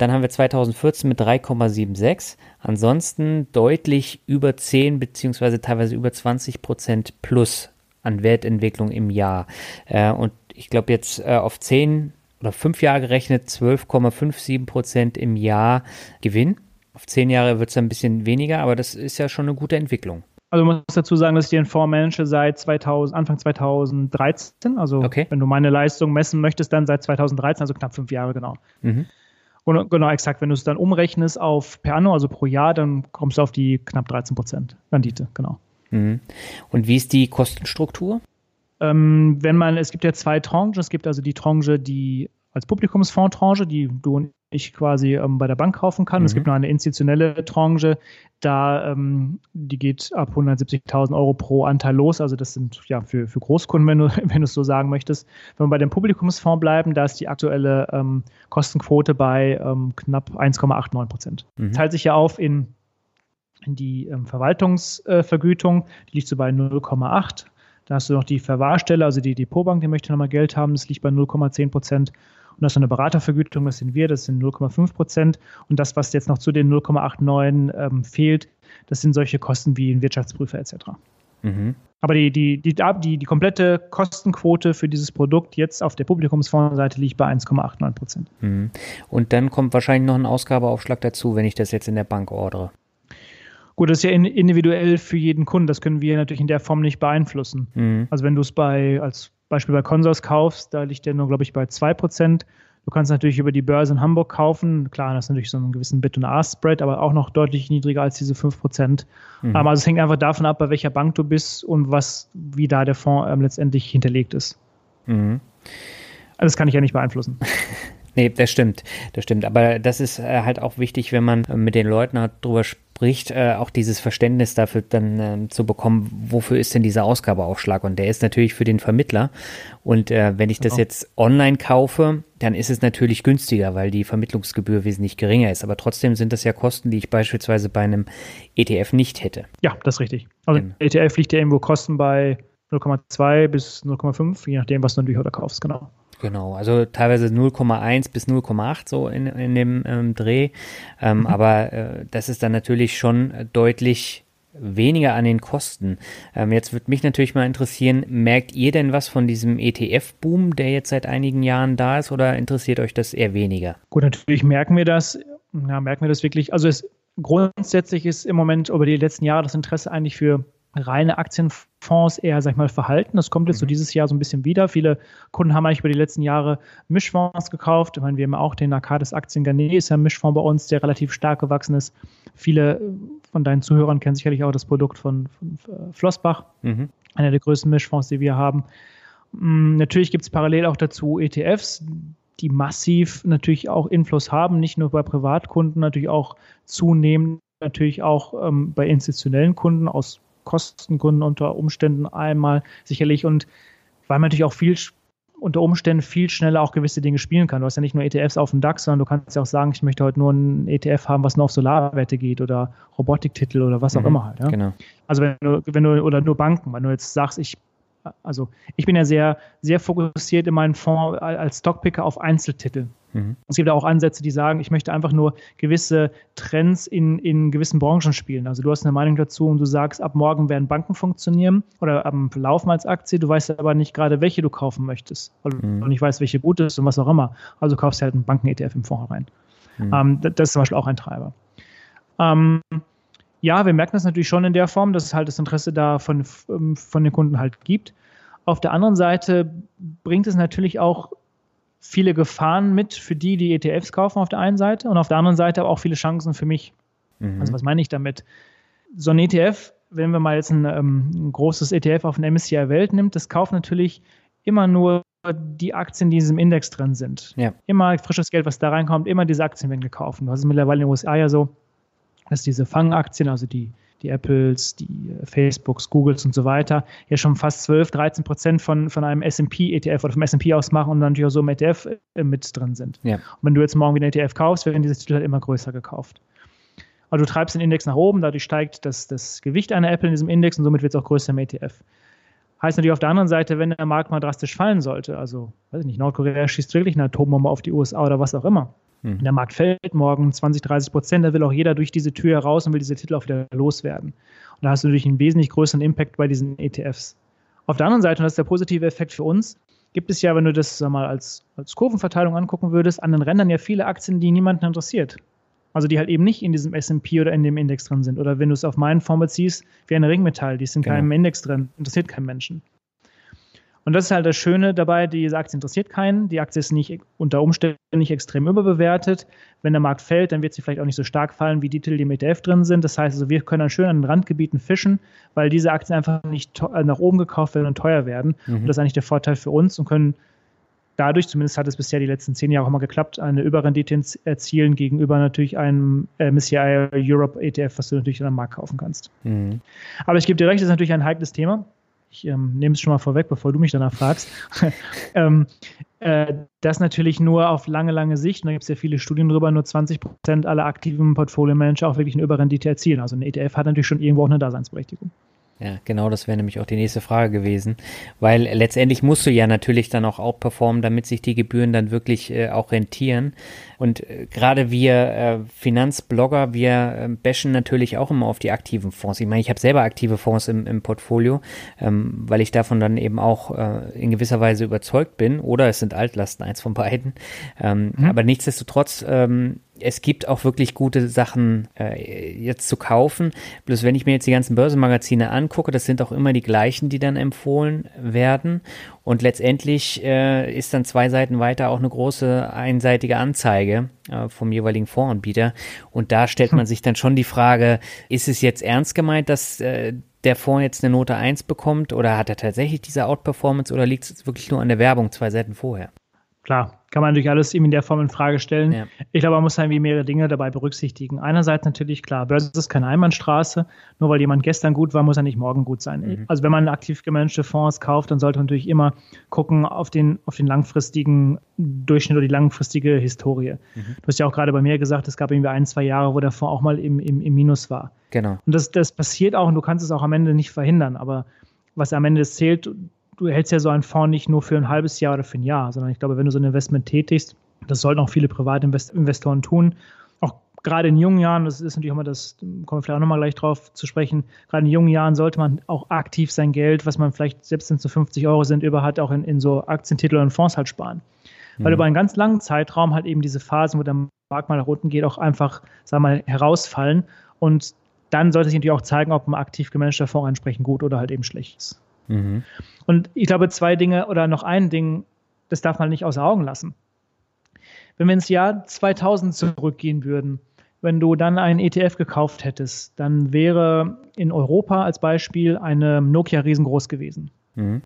Dann haben wir 2014 mit 3,76. Ansonsten deutlich über 10 beziehungsweise teilweise über 20 Prozent plus an Wertentwicklung im Jahr. Äh, und ich glaube jetzt äh, auf 10 oder 5 Jahre gerechnet 12,57 Prozent im Jahr Gewinn. Auf 10 Jahre wird es ein bisschen weniger, aber das ist ja schon eine gute Entwicklung. Also ich muss dazu sagen, dass ich den Fonds manage seit 2000, Anfang 2013. Also okay. wenn du meine Leistung messen möchtest, dann seit 2013, also knapp fünf Jahre genau. Mhm. Und, genau, exakt. Wenn du es dann umrechnest auf per anno, also pro Jahr, dann kommst du auf die knapp 13 Prozent Rendite, genau. Mhm. Und wie ist die Kostenstruktur? Ähm, wenn man, es gibt ja zwei Tranchen. Es gibt also die Tranche, die als Publikumsfondstranche, die du und ich quasi ähm, bei der Bank kaufen kann. Mhm. Es gibt noch eine institutionelle Tranche, da ähm, die geht ab 170.000 Euro pro Anteil los. Also das sind ja für, für Großkunden, wenn du, [laughs] wenn du es so sagen möchtest. Wenn wir bei dem Publikumsfonds bleiben, da ist die aktuelle ähm, Kostenquote bei ähm, knapp 1,89 Prozent. Mhm. Teilt sich ja auf in, in die ähm, Verwaltungsvergütung, die liegt so bei 0,8. Da hast du noch die Verwahrstelle, also die Depotbank, die möchte nochmal Geld haben, das liegt bei 0,10 Prozent. Und das ist eine Beratervergütung, das sind wir, das sind 0,5 Prozent. Und das, was jetzt noch zu den 0,89 ähm, fehlt, das sind solche Kosten wie ein Wirtschaftsprüfer etc. Mhm. Aber die, die, die, die, die komplette Kostenquote für dieses Produkt jetzt auf der Publikumsfondsseite liegt bei 1,89 Prozent. Mhm. Und dann kommt wahrscheinlich noch ein Ausgabeaufschlag dazu, wenn ich das jetzt in der Bank ordere. Gut, das ist ja individuell für jeden Kunden. Das können wir natürlich in der Form nicht beeinflussen. Mhm. Also wenn du es bei als Beispiel bei Consors kaufst, da liegt der nur, glaube ich, bei 2%. Du kannst natürlich über die Börse in Hamburg kaufen. Klar, das ist natürlich so einen gewissen Bit- und A-Spread, aber auch noch deutlich niedriger als diese 5%. Mhm. Also es hängt einfach davon ab, bei welcher Bank du bist und was, wie da der Fonds ähm, letztendlich hinterlegt ist. Mhm. Also das kann ich ja nicht beeinflussen. [laughs] Nee, das stimmt, das stimmt. Aber das ist äh, halt auch wichtig, wenn man äh, mit den Leuten halt drüber spricht, äh, auch dieses Verständnis dafür dann äh, zu bekommen, wofür ist denn dieser Ausgabeaufschlag? Und der ist natürlich für den Vermittler. Und wenn ich das genau. jetzt online kaufe, dann ist es natürlich günstiger, weil die Vermittlungsgebühr wesentlich geringer ist. Aber trotzdem sind das ja Kosten, die ich beispielsweise bei einem ETF nicht hätte. Ja, das ist richtig. Also genau. ETF liegt ja irgendwo Kosten bei 0,2 bis 0,5, je nachdem, was du natürlich heute kaufst, genau. Genau, also teilweise 0,1 bis 0,8 so in, in dem ähm, Dreh. Ähm, mhm. Aber äh, das ist dann natürlich schon deutlich weniger an den Kosten. Ähm, jetzt würde mich natürlich mal interessieren, merkt ihr denn was von diesem ETF-Boom, der jetzt seit einigen Jahren da ist, oder interessiert euch das eher weniger? Gut, natürlich merken wir das. Ja, merken wir das wirklich. Also es, grundsätzlich ist im Moment über die letzten Jahre das Interesse eigentlich für reine Aktienfonds eher, sag ich mal, verhalten. Das kommt jetzt mhm. so dieses Jahr so ein bisschen wieder. Viele Kunden haben eigentlich über die letzten Jahre Mischfonds gekauft. Ich meine, wir haben auch den Arcades Aktien Garnet, ist ja ein Mischfonds bei uns, der relativ stark gewachsen ist. Viele von deinen Zuhörern kennen sicherlich auch das Produkt von, von äh, Flossbach, mhm. einer der größten Mischfonds, die wir haben. Mm, natürlich gibt es parallel auch dazu ETFs, die massiv natürlich auch Influss haben, nicht nur bei Privatkunden, natürlich auch zunehmend, natürlich auch ähm, bei institutionellen Kunden aus Kostengründen unter Umständen einmal sicherlich und weil man natürlich auch viel unter Umständen viel schneller auch gewisse Dinge spielen kann. Du hast ja nicht nur ETFs auf dem DAX, sondern du kannst ja auch sagen, ich möchte heute nur ein ETF haben, was nur auf Solarwerte geht oder Robotiktitel oder was auch mhm, immer halt. Ja? Genau. Also wenn du, wenn du, oder nur Banken, wenn du jetzt sagst, ich also ich bin ja sehr, sehr fokussiert in meinem Fonds als Stockpicker auf Einzeltitel. Mhm. Es gibt auch Ansätze, die sagen, ich möchte einfach nur gewisse Trends in, in gewissen Branchen spielen. Also du hast eine Meinung dazu und du sagst, ab morgen werden Banken funktionieren oder am Laufen als Aktie. Du weißt aber nicht gerade, welche du kaufen möchtest, weil mhm. du nicht weißt, welche gut ist und was auch immer. Also kaufst du halt einen Banken-ETF im Fonds rein. Mhm. Ähm, das ist zum Beispiel auch ein Treiber. Ähm, ja, wir merken das natürlich schon in der Form, dass es halt das Interesse da von, ähm, von den Kunden halt gibt. Auf der anderen Seite bringt es natürlich auch viele Gefahren mit für die, die ETFs kaufen auf der einen Seite und auf der anderen Seite aber auch viele Chancen für mich. Mhm. Also was meine ich damit? So ein ETF, wenn wir mal jetzt ein, ähm, ein großes ETF auf den MSCI Welt nimmt, das kauft natürlich immer nur die Aktien, die in diesem Index drin sind. Ja. Immer frisches Geld, was da reinkommt, immer diese Aktien werden gekauft. Das ist mittlerweile in den USA ja so, dass diese Fangaktien, also die, die Apples, die Facebooks, Googles und so weiter, ja schon fast 12, 13 Prozent von, von einem SP-ETF oder vom SP ausmachen und dann natürlich auch so im ETF äh, mit drin sind. Ja. Und wenn du jetzt morgen wieder einen ETF kaufst, werden diese Titel halt immer größer gekauft. Also du treibst den Index nach oben, dadurch steigt das, das Gewicht einer Apple in diesem Index und somit wird es auch größer im ETF. Heißt natürlich auf der anderen Seite, wenn der Markt mal drastisch fallen sollte, also weiß ich nicht, Nordkorea schießt wirklich eine Atombombe auf die USA oder was auch immer, Mhm. Der Markt fällt morgen 20, 30 Prozent, da will auch jeder durch diese Tür heraus und will diese Titel auch wieder loswerden. Und da hast du natürlich einen wesentlich größeren Impact bei diesen ETFs. Auf der anderen Seite, und das ist der positive Effekt für uns, gibt es ja, wenn du das sag mal als, als Kurvenverteilung angucken würdest, an den Rändern ja viele Aktien, die niemanden interessiert. Also die halt eben nicht in diesem SP oder in dem Index drin sind. Oder wenn du es auf meinen Fonds beziehst, wie eine Ringmetall, die ist in genau. keinem Index drin, interessiert keinen Menschen. Und das ist halt das Schöne dabei, diese Aktie interessiert keinen, die Aktie ist nicht unter Umständen nicht extrem überbewertet. Wenn der Markt fällt, dann wird sie vielleicht auch nicht so stark fallen, wie die Titel, die im ETF drin sind. Das heißt also, wir können dann schön an den Randgebieten fischen, weil diese Aktien einfach nicht äh, nach oben gekauft werden und teuer werden. Mhm. Und das ist eigentlich der Vorteil für uns und können dadurch, zumindest hat es bisher die letzten zehn Jahre auch mal geklappt, eine Überrendite erzielen gegenüber natürlich einem äh, MSCI Europe ETF, was du natürlich am Markt kaufen kannst. Mhm. Aber ich gebe dir recht, das ist natürlich ein heikles Thema ich ähm, nehme es schon mal vorweg, bevor du mich danach fragst, [laughs] ähm, äh, das natürlich nur auf lange, lange Sicht, und da gibt es ja viele Studien drüber, nur 20 Prozent aller aktiven Portfolio-Manager auch wirklich eine Überrendite erzielen. Also ein ETF hat natürlich schon irgendwo auch eine Daseinsberechtigung. Ja, genau, das wäre nämlich auch die nächste Frage gewesen, weil letztendlich musst du ja natürlich dann auch outperformen, damit sich die Gebühren dann wirklich äh, auch rentieren. Und äh, gerade wir äh, Finanzblogger, wir äh, bashen natürlich auch immer auf die aktiven Fonds. Ich meine, ich habe selber aktive Fonds im, im Portfolio, ähm, weil ich davon dann eben auch äh, in gewisser Weise überzeugt bin. Oder es sind Altlasten, eins von beiden. Ähm, mhm. Aber nichtsdestotrotz ähm, es gibt auch wirklich gute Sachen äh, jetzt zu kaufen. Bloß wenn ich mir jetzt die ganzen Börsenmagazine angucke, das sind auch immer die gleichen, die dann empfohlen werden. Und letztendlich äh, ist dann zwei Seiten weiter auch eine große einseitige Anzeige äh, vom jeweiligen Fondsanbieter. Und da stellt man [laughs] sich dann schon die Frage, ist es jetzt ernst gemeint, dass äh, der Fonds jetzt eine Note 1 bekommt oder hat er tatsächlich diese Outperformance oder liegt es wirklich nur an der Werbung zwei Seiten vorher? Klar, kann man natürlich alles eben in der Form in Frage stellen. Ja. Ich glaube, man muss irgendwie mehrere Dinge dabei berücksichtigen. Einerseits natürlich klar, Börse ist keine Einbahnstraße. Nur weil jemand gestern gut war, muss er nicht morgen gut sein. Mhm. Also wenn man aktiv gemanagte Fonds kauft, dann sollte man natürlich immer gucken auf den, auf den langfristigen Durchschnitt oder die langfristige Historie. Mhm. Du hast ja auch gerade bei mir gesagt, es gab irgendwie ein, zwei Jahre, wo der Fonds auch mal im, im, im Minus war. Genau. Und das, das passiert auch und du kannst es auch am Ende nicht verhindern. Aber was am Ende zählt, du hältst ja so einen Fonds nicht nur für ein halbes Jahr oder für ein Jahr, sondern ich glaube, wenn du so ein Investment tätigst, das sollten auch viele Privatinvestoren tun, auch gerade in jungen Jahren, das ist natürlich auch mal das, kommen wir vielleicht auch nochmal gleich drauf zu sprechen, gerade in jungen Jahren sollte man auch aktiv sein Geld, was man vielleicht, selbst wenn es so 50 Euro sind, über hat, auch in, in so Aktientitel und Fonds halt sparen. Mhm. Weil über einen ganz langen Zeitraum halt eben diese Phasen, wo der Markt mal nach unten geht, auch einfach, sagen wir mal, herausfallen und dann sollte sich natürlich auch zeigen, ob ein aktiv gemanagter Fonds entsprechend gut oder halt eben schlecht ist. Mhm. Und ich glaube, zwei Dinge oder noch ein Ding, das darf man nicht außer Augen lassen. Wenn wir ins Jahr 2000 zurückgehen würden, wenn du dann einen ETF gekauft hättest, dann wäre in Europa als Beispiel eine Nokia riesengroß gewesen. Mhm.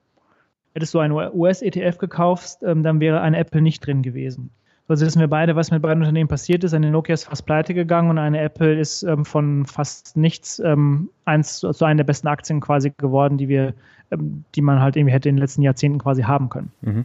Hättest du einen US-ETF gekauft, ähm, dann wäre eine Apple nicht drin gewesen. Also wissen wir beide, was mit beiden Unternehmen passiert ist. Eine Nokia ist fast pleite gegangen und eine Apple ist ähm, von fast nichts ähm, eins zu, zu einer der besten Aktien quasi geworden, die wir, die man halt irgendwie hätte in den letzten Jahrzehnten quasi haben können. Mhm.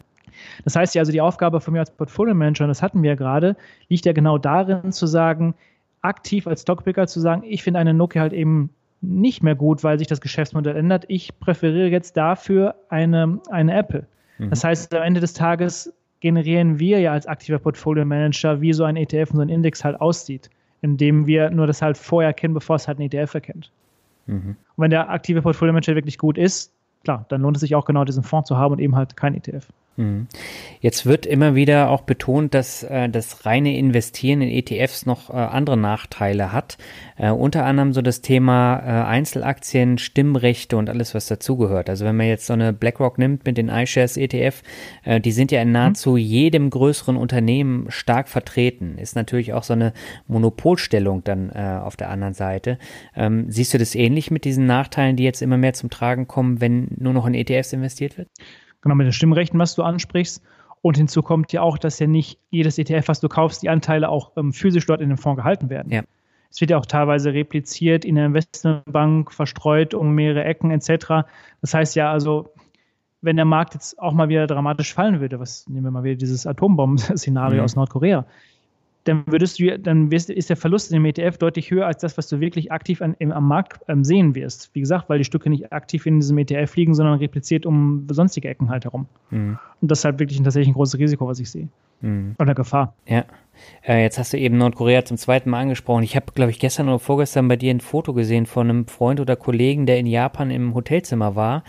Das heißt ja also, die Aufgabe von mir als Portfolio Manager, und das hatten wir ja gerade, liegt ja genau darin zu sagen, aktiv als Stockpicker zu sagen, ich finde eine Nokia halt eben nicht mehr gut, weil sich das Geschäftsmodell ändert. Ich präferiere jetzt dafür eine, eine Apple. Mhm. Das heißt, am Ende des Tages generieren wir ja als aktiver Portfolio Manager, wie so ein ETF und so ein Index halt aussieht, indem wir nur das halt vorher kennen, bevor es halt ein ETF erkennt. Mhm. Und wenn der aktive Portfolio Manager wirklich gut ist, klar, dann lohnt es sich auch genau diesen Fonds zu haben und eben halt kein ETF. Mhm. Jetzt wird immer wieder auch betont, dass äh, das reine Investieren in ETFs noch äh, andere Nachteile hat. Äh, unter anderem so das Thema äh, Einzelaktien, Stimmrechte und alles, was dazugehört. Also wenn man jetzt so eine BlackRock nimmt mit den iShares ETF, äh, die sind ja in nahezu mhm. jedem größeren Unternehmen stark vertreten. Ist natürlich auch so eine Monopolstellung dann äh, auf der anderen Seite. Ähm, siehst du das ähnlich mit diesen Nachteilen, die jetzt immer mehr zum Tragen kommen, wenn nur noch in ETFs investiert wird? Genau, mit den Stimmrechten, was du ansprichst. Und hinzu kommt ja auch, dass ja nicht jedes ETF, was du kaufst, die Anteile auch ähm, physisch dort in dem Fonds gehalten werden. Ja. Es wird ja auch teilweise repliziert in der Investmentbank, verstreut um mehrere Ecken etc. Das heißt ja also, wenn der Markt jetzt auch mal wieder dramatisch fallen würde, was nehmen wir mal wieder dieses Atombomben-Szenario mhm. aus Nordkorea, dann würdest du, dann wirst, ist der Verlust in dem ETF deutlich höher als das, was du wirklich aktiv an, im, am Markt ähm, sehen wirst. Wie gesagt, weil die Stücke nicht aktiv in diesem ETF liegen, sondern repliziert um sonstige Ecken halt herum. Mhm. Und das ist halt wirklich ein, tatsächlich ein großes Risiko, was ich sehe. Mhm. Oder Gefahr. Ja. Äh, jetzt hast du eben Nordkorea zum zweiten Mal angesprochen. Ich habe, glaube ich, gestern oder vorgestern bei dir ein Foto gesehen von einem Freund oder Kollegen, der in Japan im Hotelzimmer war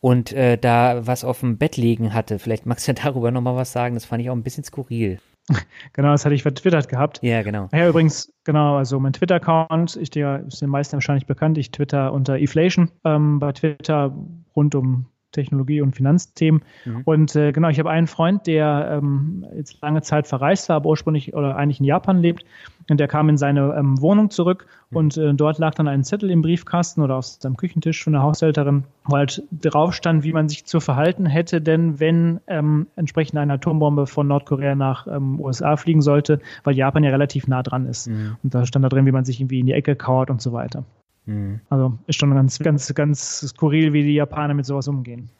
und äh, da was auf dem Bett liegen hatte. Vielleicht magst du ja darüber nochmal was sagen. Das fand ich auch ein bisschen skurril. [laughs] Genau, das hatte ich vertwittert gehabt. Ja, genau. Ja, übrigens, genau, also mein Twitter-Account, ich denke, ist den meisten wahrscheinlich bekannt. Ich twitter unter Inflation ähm, bei Twitter rund um Technologie- und Finanzthemen. Mhm. Und äh, genau, ich habe einen Freund, der ähm, jetzt lange Zeit verreist war, aber ursprünglich oder eigentlich in Japan lebt. Und der kam in seine ähm, Wohnung zurück mhm. und äh, dort lag dann ein Zettel im Briefkasten oder auf seinem Küchentisch von der Haushälterin, wo halt drauf stand, wie man sich zu verhalten hätte, denn wenn ähm, entsprechend eine Atombombe von Nordkorea nach ähm, USA fliegen sollte, weil Japan ja relativ nah dran ist. Mhm. Und da stand da drin, wie man sich irgendwie in die Ecke kauert und so weiter. Mhm. Also ist schon ganz, ganz, ganz skurril, wie die Japaner mit sowas umgehen.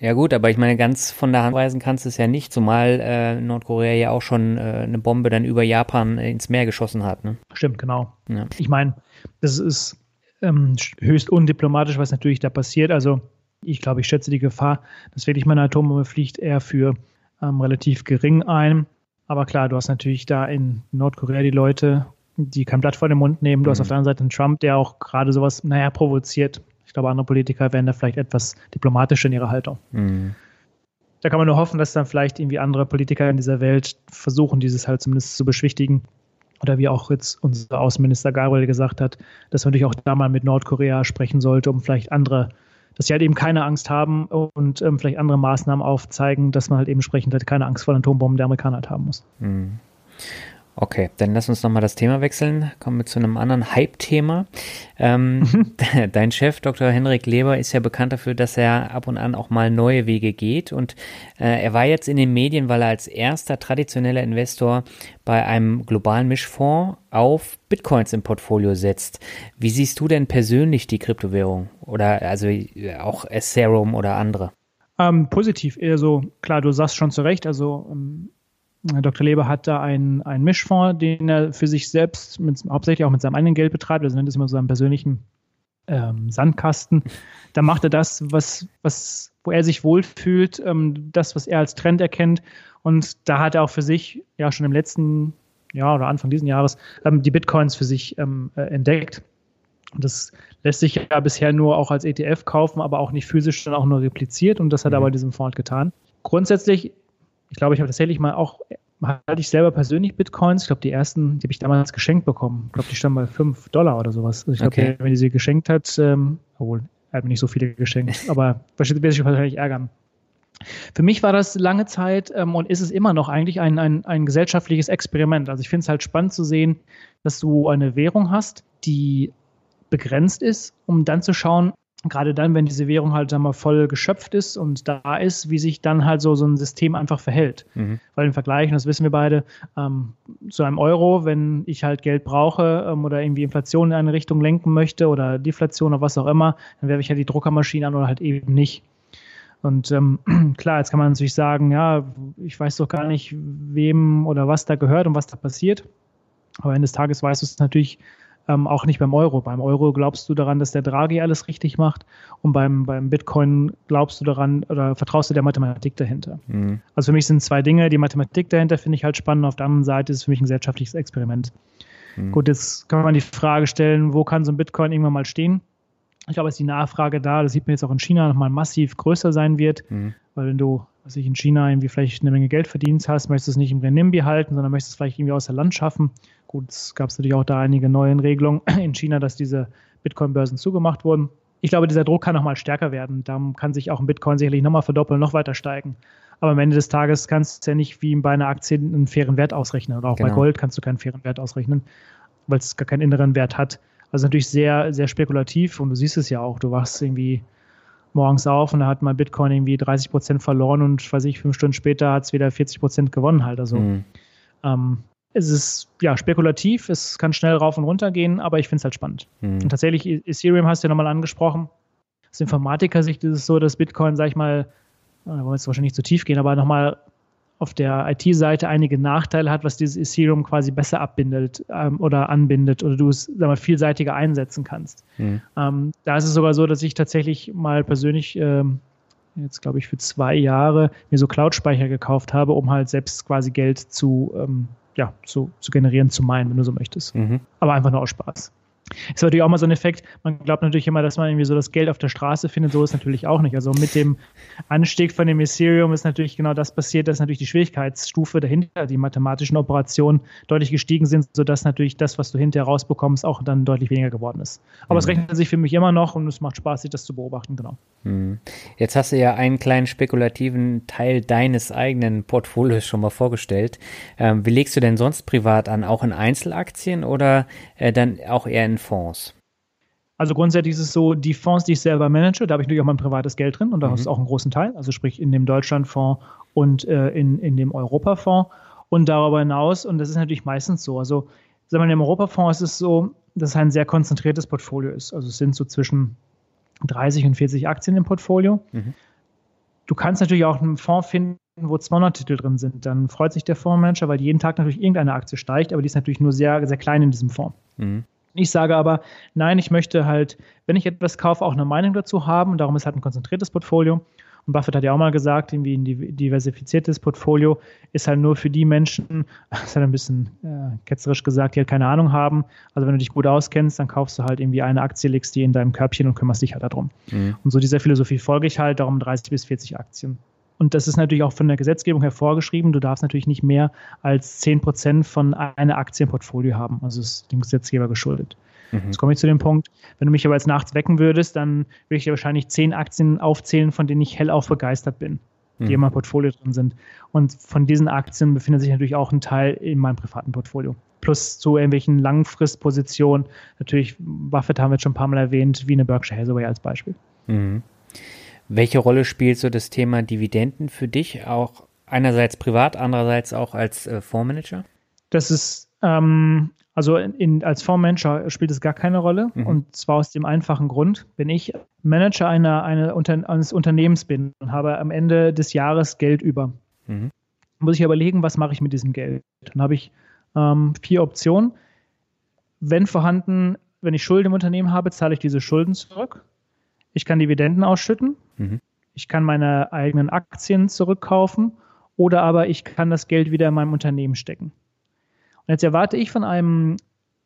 Ja gut, aber ich meine, ganz von der Hand weisen kannst du es ja nicht, zumal äh, Nordkorea ja auch schon äh, eine Bombe dann über Japan äh, ins Meer geschossen hat. Ne? Stimmt, genau. Ja. Ich meine, das ist ähm, höchst undiplomatisch, was natürlich da passiert. Also ich glaube, ich schätze die Gefahr, dass wirklich meine Atombombe fliegt, eher für ähm, relativ gering ein. Aber klar, du hast natürlich da in Nordkorea die Leute die kein Blatt vor den Mund nehmen. Du mhm. hast auf der anderen Seite einen Trump, der auch gerade sowas, naja, provoziert. Ich glaube, andere Politiker wären da vielleicht etwas diplomatischer in ihrer Haltung. Mhm. Da kann man nur hoffen, dass dann vielleicht irgendwie andere Politiker in dieser Welt versuchen, dieses halt zumindest zu beschwichtigen. Oder wie auch jetzt unser Außenminister Gabriel gesagt hat, dass man natürlich auch da mal mit Nordkorea sprechen sollte, um vielleicht andere, dass sie halt eben keine Angst haben und ähm, vielleicht andere Maßnahmen aufzeigen, dass man halt eben entsprechend halt keine Angst vor den Atombomben der Amerikaner halt haben muss. Mhm. Okay, dann lass uns nochmal das Thema wechseln. Kommen wir zu einem anderen Hype-Thema. Ähm, mhm. [laughs] dein Chef, Dr. Henrik Leber, ist ja bekannt dafür, dass er ab und an auch mal neue Wege geht. Und äh, er war jetzt in den Medien, weil er als erster traditioneller Investor bei einem globalen Mischfonds auf Bitcoins im Portfolio setzt. Wie siehst du denn persönlich die Kryptowährung? Oder also auch Ethereum oder andere? Ähm, positiv, eher so, klar, du sagst schon zu Recht, also ähm, Dr. Leber hat da einen, einen Mischfonds, den er für sich selbst mit, hauptsächlich auch mit seinem eigenen Geld betreibt, also nennt es immer so einen persönlichen ähm, Sandkasten. Da macht er das, was, was, wo er sich wohlfühlt, ähm, das, was er als Trend erkennt. Und da hat er auch für sich, ja, schon im letzten Jahr oder Anfang dieses Jahres, ähm, die Bitcoins für sich ähm, äh, entdeckt. Und das lässt sich ja bisher nur auch als ETF kaufen, aber auch nicht physisch, sondern auch nur repliziert. Und das hat er mhm. aber in diesem Fonds getan. Grundsätzlich ich glaube, ich habe tatsächlich mal auch, hatte ich selber persönlich Bitcoins. Ich glaube, die ersten, die habe ich damals geschenkt bekommen. Ich glaube, die standen bei 5 Dollar oder sowas. Also ich glaube, okay. wenn die sie geschenkt hat, ähm, obwohl, er hat mir nicht so viele geschenkt, [laughs] aber wird sich wahrscheinlich ärgern. Für mich war das lange Zeit ähm, und ist es immer noch eigentlich ein, ein, ein gesellschaftliches Experiment. Also ich finde es halt spannend zu sehen, dass du eine Währung hast, die begrenzt ist, um dann zu schauen, gerade dann, wenn diese Währung halt mal voll geschöpft ist und da ist, wie sich dann halt so, so ein System einfach verhält. Mhm. Weil im Vergleich, und das wissen wir beide, ähm, zu einem Euro, wenn ich halt Geld brauche ähm, oder irgendwie Inflation in eine Richtung lenken möchte oder Deflation oder was auch immer, dann werfe ich halt die Druckermaschine an oder halt eben nicht. Und ähm, [clears throat] klar, jetzt kann man natürlich sagen, ja, ich weiß doch gar nicht, wem oder was da gehört und was da passiert. Aber Ende des Tages weißt du es natürlich ähm, auch nicht beim Euro. Beim Euro glaubst du daran, dass der Draghi alles richtig macht und beim, beim Bitcoin glaubst du daran oder vertraust du der Mathematik dahinter. Mhm. Also für mich sind zwei Dinge. Die Mathematik dahinter finde ich halt spannend. Auf der anderen Seite ist es für mich ein gesellschaftliches Experiment. Mhm. Gut, jetzt kann man die Frage stellen, wo kann so ein Bitcoin irgendwann mal stehen? Ich glaube, dass die Nachfrage da, das sieht man jetzt auch in China, nochmal massiv größer sein wird, mhm. Weil wenn du, was ich in China irgendwie vielleicht eine Menge Geld verdient hast, möchtest du es nicht im Renminbi halten, sondern möchtest es vielleicht irgendwie außer Land schaffen. Gut, es gab natürlich auch da einige neue Regelungen [clears throat] in China, dass diese Bitcoin-Börsen zugemacht wurden. Ich glaube, dieser Druck kann nochmal stärker werden. Da kann sich auch ein Bitcoin sicherlich nochmal verdoppeln, noch weiter steigen. Aber am Ende des Tages kannst du ja nicht wie bei einer Aktie einen fairen Wert ausrechnen. Oder auch genau. bei Gold kannst du keinen fairen Wert ausrechnen, weil es gar keinen inneren Wert hat. Also natürlich sehr, sehr spekulativ und du siehst es ja auch. Du wachst irgendwie morgens auf und da hat mal Bitcoin irgendwie 30 Prozent verloren und weiß ich, fünf Stunden später hat es wieder 40 Prozent gewonnen halt. Also mhm. ähm, es ist ja spekulativ, es kann schnell rauf und runter gehen, aber ich finde es halt spannend. Mhm. Und tatsächlich, Ethereum hast du ja nochmal angesprochen. Aus Informatiker-Sicht ist es so, dass Bitcoin, sag ich mal, da wollen wir jetzt wahrscheinlich nicht zu tief gehen, aber nochmal auf der IT-Seite einige Nachteile hat, was dieses Ethereum quasi besser abbindet ähm, oder anbindet oder du es sag mal, vielseitiger einsetzen kannst. Mhm. Ähm, da ist es sogar so, dass ich tatsächlich mal persönlich ähm, jetzt glaube ich für zwei Jahre mir so Cloud-Speicher gekauft habe, um halt selbst quasi Geld zu, ähm, ja, zu, zu generieren, zu meinen, wenn du so möchtest. Mhm. Aber einfach nur aus Spaß. Ist natürlich auch mal so ein Effekt, man glaubt natürlich immer, dass man irgendwie so das Geld auf der Straße findet, so ist natürlich auch nicht. Also mit dem Anstieg von dem Ethereum ist natürlich genau das passiert, dass natürlich die Schwierigkeitsstufe dahinter, die mathematischen Operationen deutlich gestiegen sind, sodass natürlich das, was du hinterher rausbekommst, auch dann deutlich weniger geworden ist. Aber mhm. es rechnet sich für mich immer noch und es macht Spaß, sich das zu beobachten, genau. Mhm. Jetzt hast du ja einen kleinen spekulativen Teil deines eigenen Portfolios schon mal vorgestellt. Ähm, wie legst du denn sonst privat an? Auch in Einzelaktien oder äh, dann auch eher in Fonds? Also grundsätzlich ist es so, die Fonds, die ich selber manage, da habe ich natürlich auch mein privates Geld drin und da mhm. ist auch einen großen Teil, also sprich in dem Deutschlandfonds und äh, in, in dem Europafonds. Und darüber hinaus, und das ist natürlich meistens so, also sagen wir, im Europafonds ist es so, dass es ein sehr konzentriertes Portfolio ist. Also es sind so zwischen 30 und 40 Aktien im Portfolio. Mhm. Du kannst natürlich auch einen Fonds finden, wo 200 Titel drin sind. Dann freut sich der Fondsmanager, weil jeden Tag natürlich irgendeine Aktie steigt, aber die ist natürlich nur sehr, sehr klein in diesem Fonds. Mhm. Ich sage aber, nein, ich möchte halt, wenn ich etwas kaufe, auch eine Meinung dazu haben. Und darum ist halt ein konzentriertes Portfolio. Und Buffett hat ja auch mal gesagt, irgendwie ein diversifiziertes Portfolio ist halt nur für die Menschen, [laughs] das ist halt ein bisschen äh, ketzerisch gesagt, die halt keine Ahnung haben. Also wenn du dich gut auskennst, dann kaufst du halt irgendwie eine Aktie, legst die in deinem Körbchen und kümmerst dich halt darum. Mhm. Und so dieser Philosophie folge ich halt, darum 30 bis 40 Aktien. Und das ist natürlich auch von der Gesetzgebung hervorgeschrieben. Du darfst natürlich nicht mehr als 10 Prozent von einer Aktie im Portfolio haben. Also ist dem Gesetzgeber geschuldet. Mhm. Jetzt komme ich zu dem Punkt, wenn du mich aber jetzt nachts wecken würdest, dann würde ich dir wahrscheinlich zehn Aktien aufzählen, von denen ich hellauf begeistert bin, die mhm. in meinem Portfolio drin sind. Und von diesen Aktien befindet sich natürlich auch ein Teil in meinem privaten Portfolio. Plus zu irgendwelchen Langfristpositionen. Natürlich, Buffett haben wir jetzt schon ein paar Mal erwähnt, wie eine Berkshire Hathaway als Beispiel. Mhm. Welche Rolle spielt so das Thema Dividenden für dich, auch einerseits privat, andererseits auch als äh, Fondsmanager? Das ist, ähm, also in, in, als Fondsmanager spielt es gar keine Rolle mhm. und zwar aus dem einfachen Grund, wenn ich Manager einer, einer Unter eines Unternehmens bin und habe am Ende des Jahres Geld über, mhm. muss ich überlegen, was mache ich mit diesem Geld. Dann habe ich ähm, vier Optionen. Wenn vorhanden, wenn ich Schulden im Unternehmen habe, zahle ich diese Schulden zurück. Ich kann Dividenden ausschütten. Mhm. Ich kann meine eigenen Aktien zurückkaufen oder aber ich kann das Geld wieder in meinem Unternehmen stecken. Und jetzt erwarte ich von einem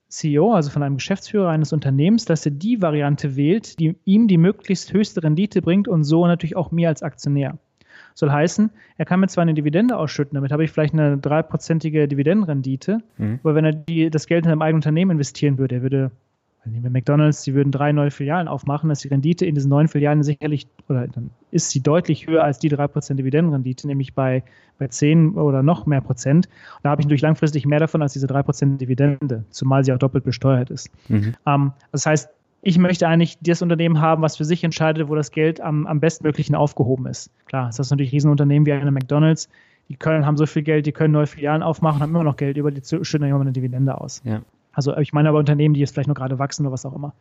CEO, also von einem Geschäftsführer eines Unternehmens, dass er die Variante wählt, die ihm die möglichst höchste Rendite bringt und so natürlich auch mir als Aktionär. Soll heißen, er kann mir zwar eine Dividende ausschütten, damit habe ich vielleicht eine dreiprozentige Dividendenrendite, mhm. aber wenn er die, das Geld in einem eigenen Unternehmen investieren würde, er würde nehmen wir McDonalds, die würden drei neue Filialen aufmachen, ist die Rendite in diesen neuen Filialen sicherlich, oder dann ist sie deutlich höher als die 3% Dividendenrendite, nämlich bei, bei 10 oder noch mehr Prozent. Und da habe ich natürlich langfristig mehr davon als diese 3% Dividende, zumal sie auch doppelt besteuert ist. Mhm. Ähm, das heißt, ich möchte eigentlich das Unternehmen haben, was für sich entscheidet, wo das Geld am, am bestmöglichen aufgehoben ist. Klar, ist das natürlich Riesenunternehmen wie eine McDonalds, die können, haben so viel Geld, die können neue Filialen aufmachen, haben immer noch Geld über, die schütten immer eine Dividende aus. Ja. Also ich meine aber Unternehmen, die jetzt vielleicht nur gerade wachsen oder was auch immer.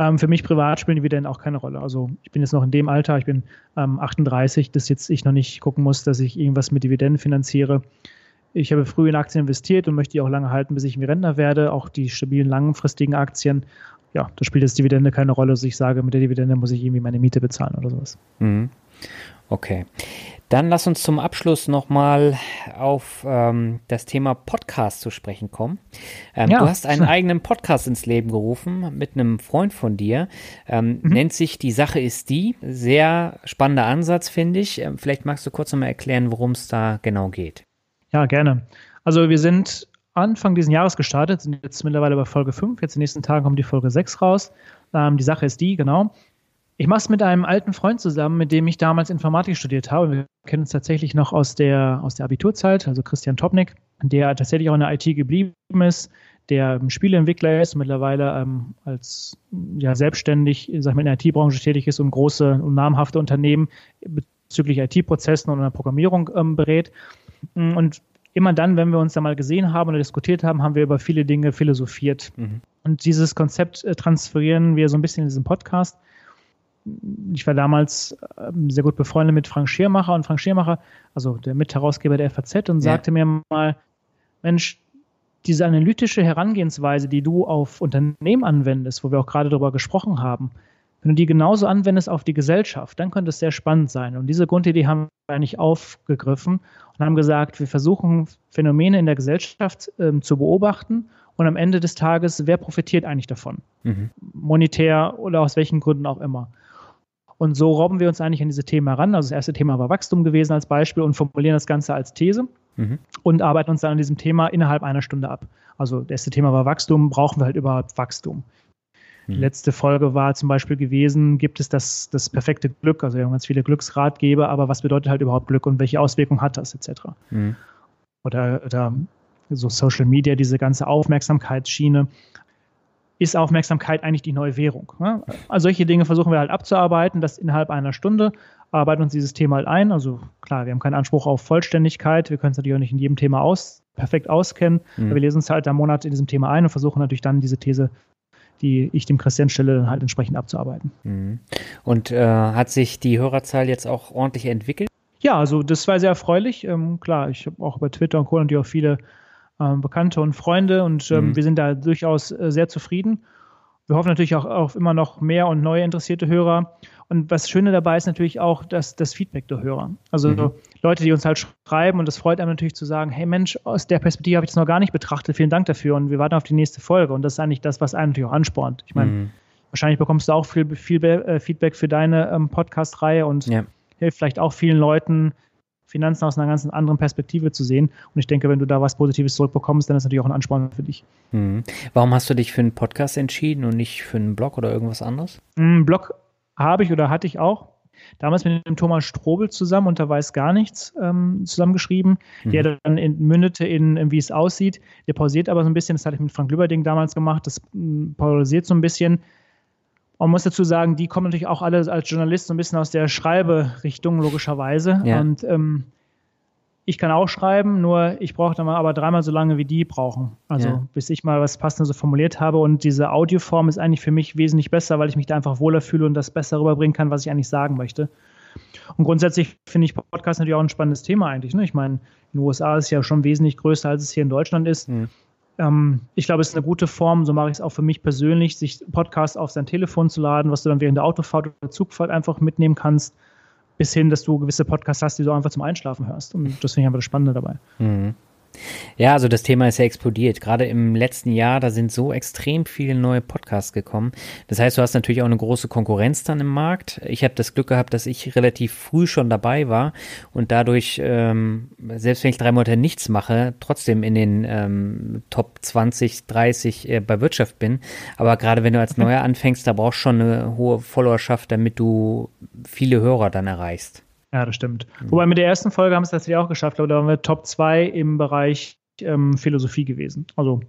Ähm, für mich privat spielen Dividenden auch keine Rolle. Also ich bin jetzt noch in dem Alter, ich bin ähm, 38, dass jetzt ich noch nicht gucken muss, dass ich irgendwas mit Dividenden finanziere. Ich habe früh in Aktien investiert und möchte die auch lange halten, bis ich Rentner werde, auch die stabilen langfristigen Aktien. Ja, da spielt jetzt Dividende keine Rolle, dass ich sage, mit der Dividende muss ich irgendwie meine Miete bezahlen oder sowas. Mhm. Okay. Dann lass uns zum Abschluss nochmal auf ähm, das Thema Podcast zu sprechen kommen. Ähm, ja. Du hast einen eigenen Podcast ins Leben gerufen mit einem Freund von dir. Ähm, mhm. Nennt sich Die Sache ist die. Sehr spannender Ansatz, finde ich. Ähm, vielleicht magst du kurz nochmal erklären, worum es da genau geht. Ja, gerne. Also wir sind Anfang dieses Jahres gestartet, sind jetzt mittlerweile bei Folge 5. Jetzt in den nächsten Tagen kommt die Folge 6 raus. Ähm, die Sache ist die, genau. Ich mache es mit einem alten Freund zusammen, mit dem ich damals Informatik studiert habe. Wir kennen uns tatsächlich noch aus der, aus der Abiturzeit, also Christian Topnik, der tatsächlich auch in der IT geblieben ist, der Spieleentwickler ist, mittlerweile ähm, als ja, selbstständig sag ich mal, in der IT-Branche tätig ist und große und namhafte Unternehmen bezüglich IT-Prozessen und einer Programmierung ähm, berät. Und immer dann, wenn wir uns da mal gesehen haben oder diskutiert haben, haben wir über viele Dinge philosophiert. Mhm. Und dieses Konzept äh, transferieren wir so ein bisschen in diesem Podcast ich war damals ähm, sehr gut befreundet mit Frank Schirmacher und Frank Schirmacher, also der Mitherausgeber der FAZ, und sagte ja. mir mal, Mensch, diese analytische Herangehensweise, die du auf Unternehmen anwendest, wo wir auch gerade darüber gesprochen haben, wenn du die genauso anwendest auf die Gesellschaft, dann könnte es sehr spannend sein. Und diese Grundidee haben wir eigentlich aufgegriffen und haben gesagt, wir versuchen Phänomene in der Gesellschaft ähm, zu beobachten und am Ende des Tages, wer profitiert eigentlich davon? Mhm. Monetär oder aus welchen Gründen auch immer. Und so robben wir uns eigentlich an diese Themen heran. Also das erste Thema war Wachstum gewesen als Beispiel und formulieren das Ganze als These mhm. und arbeiten uns dann an diesem Thema innerhalb einer Stunde ab. Also das erste Thema war Wachstum, brauchen wir halt überhaupt Wachstum? Die mhm. letzte Folge war zum Beispiel gewesen, gibt es das, das perfekte Glück? Also wir haben ganz viele Glücksratgeber, aber was bedeutet halt überhaupt Glück und welche Auswirkungen hat das etc. Mhm. Oder, oder so Social Media, diese ganze Aufmerksamkeitsschiene. Ist Aufmerksamkeit eigentlich die neue Währung? Ne? Also solche Dinge versuchen wir halt abzuarbeiten, das innerhalb einer Stunde, arbeiten uns dieses Thema halt ein. Also klar, wir haben keinen Anspruch auf Vollständigkeit, wir können es natürlich auch nicht in jedem Thema aus, perfekt auskennen, mhm. aber wir lesen uns halt am Monat in diesem Thema ein und versuchen natürlich dann diese These die ich dem Christian stelle, halt entsprechend abzuarbeiten. Mhm. Und äh, hat sich die Hörerzahl jetzt auch ordentlich entwickelt? Ja, also das war sehr erfreulich. Ähm, klar, ich habe auch bei Twitter und Co. natürlich auch viele Bekannte und Freunde und ähm, mhm. wir sind da durchaus äh, sehr zufrieden. Wir hoffen natürlich auch auf immer noch mehr und neue interessierte Hörer. Und was Schöne dabei ist natürlich auch das, das Feedback der Hörer. Also mhm. Leute, die uns halt schreiben und das freut einem natürlich zu sagen, hey Mensch, aus der Perspektive habe ich das noch gar nicht betrachtet, vielen Dank dafür und wir warten auf die nächste Folge. Und das ist eigentlich das, was einen natürlich auch anspornt. Ich meine, mhm. wahrscheinlich bekommst du auch viel, viel äh, Feedback für deine ähm, Podcast-Reihe und ja. hilft vielleicht auch vielen Leuten, Finanzen aus einer ganz anderen Perspektive zu sehen. Und ich denke, wenn du da was Positives zurückbekommst, dann ist das natürlich auch ein Ansporn für dich. Mhm. Warum hast du dich für einen Podcast entschieden und nicht für einen Blog oder irgendwas anderes? Ein Blog habe ich oder hatte ich auch. Damals mit dem Thomas Strobel zusammen unter Weiß gar nichts ähm, zusammengeschrieben, mhm. der dann in, mündete in, in, wie es aussieht. Der pausiert aber so ein bisschen, das hatte ich mit Frank Lüberding damals gemacht, das mm, pausiert so ein bisschen. Man muss dazu sagen, die kommen natürlich auch alle als Journalist so ein bisschen aus der Schreiberichtung, logischerweise. Ja. Und ähm, ich kann auch schreiben, nur ich brauche dann aber dreimal so lange, wie die brauchen. Also ja. bis ich mal was Passendes so formuliert habe. Und diese Audioform ist eigentlich für mich wesentlich besser, weil ich mich da einfach wohler fühle und das besser rüberbringen kann, was ich eigentlich sagen möchte. Und grundsätzlich finde ich Podcast natürlich auch ein spannendes Thema eigentlich. Ne? Ich meine, in den USA ist es ja schon wesentlich größer, als es hier in Deutschland ist. Mhm. Ähm, ich glaube, es ist eine gute Form, so mache ich es auch für mich persönlich, sich Podcasts auf sein Telefon zu laden, was du dann während der Autofahrt oder Zugfahrt einfach mitnehmen kannst, bis hin, dass du gewisse Podcasts hast, die du einfach zum Einschlafen hörst. Und das finde ich einfach das Spannende dabei. Mhm. Ja, also das Thema ist ja explodiert. Gerade im letzten Jahr, da sind so extrem viele neue Podcasts gekommen. Das heißt, du hast natürlich auch eine große Konkurrenz dann im Markt. Ich habe das Glück gehabt, dass ich relativ früh schon dabei war und dadurch, ähm, selbst wenn ich drei Monate nichts mache, trotzdem in den ähm, Top 20, 30 äh, bei Wirtschaft bin. Aber gerade wenn du als Neuer [laughs] anfängst, da brauchst du schon eine hohe Followerschaft, damit du viele Hörer dann erreichst. Ja, das stimmt. Mhm. Wobei mit der ersten Folge haben wir es tatsächlich auch geschafft, aber da waren wir Top 2 im Bereich ähm, Philosophie gewesen. Also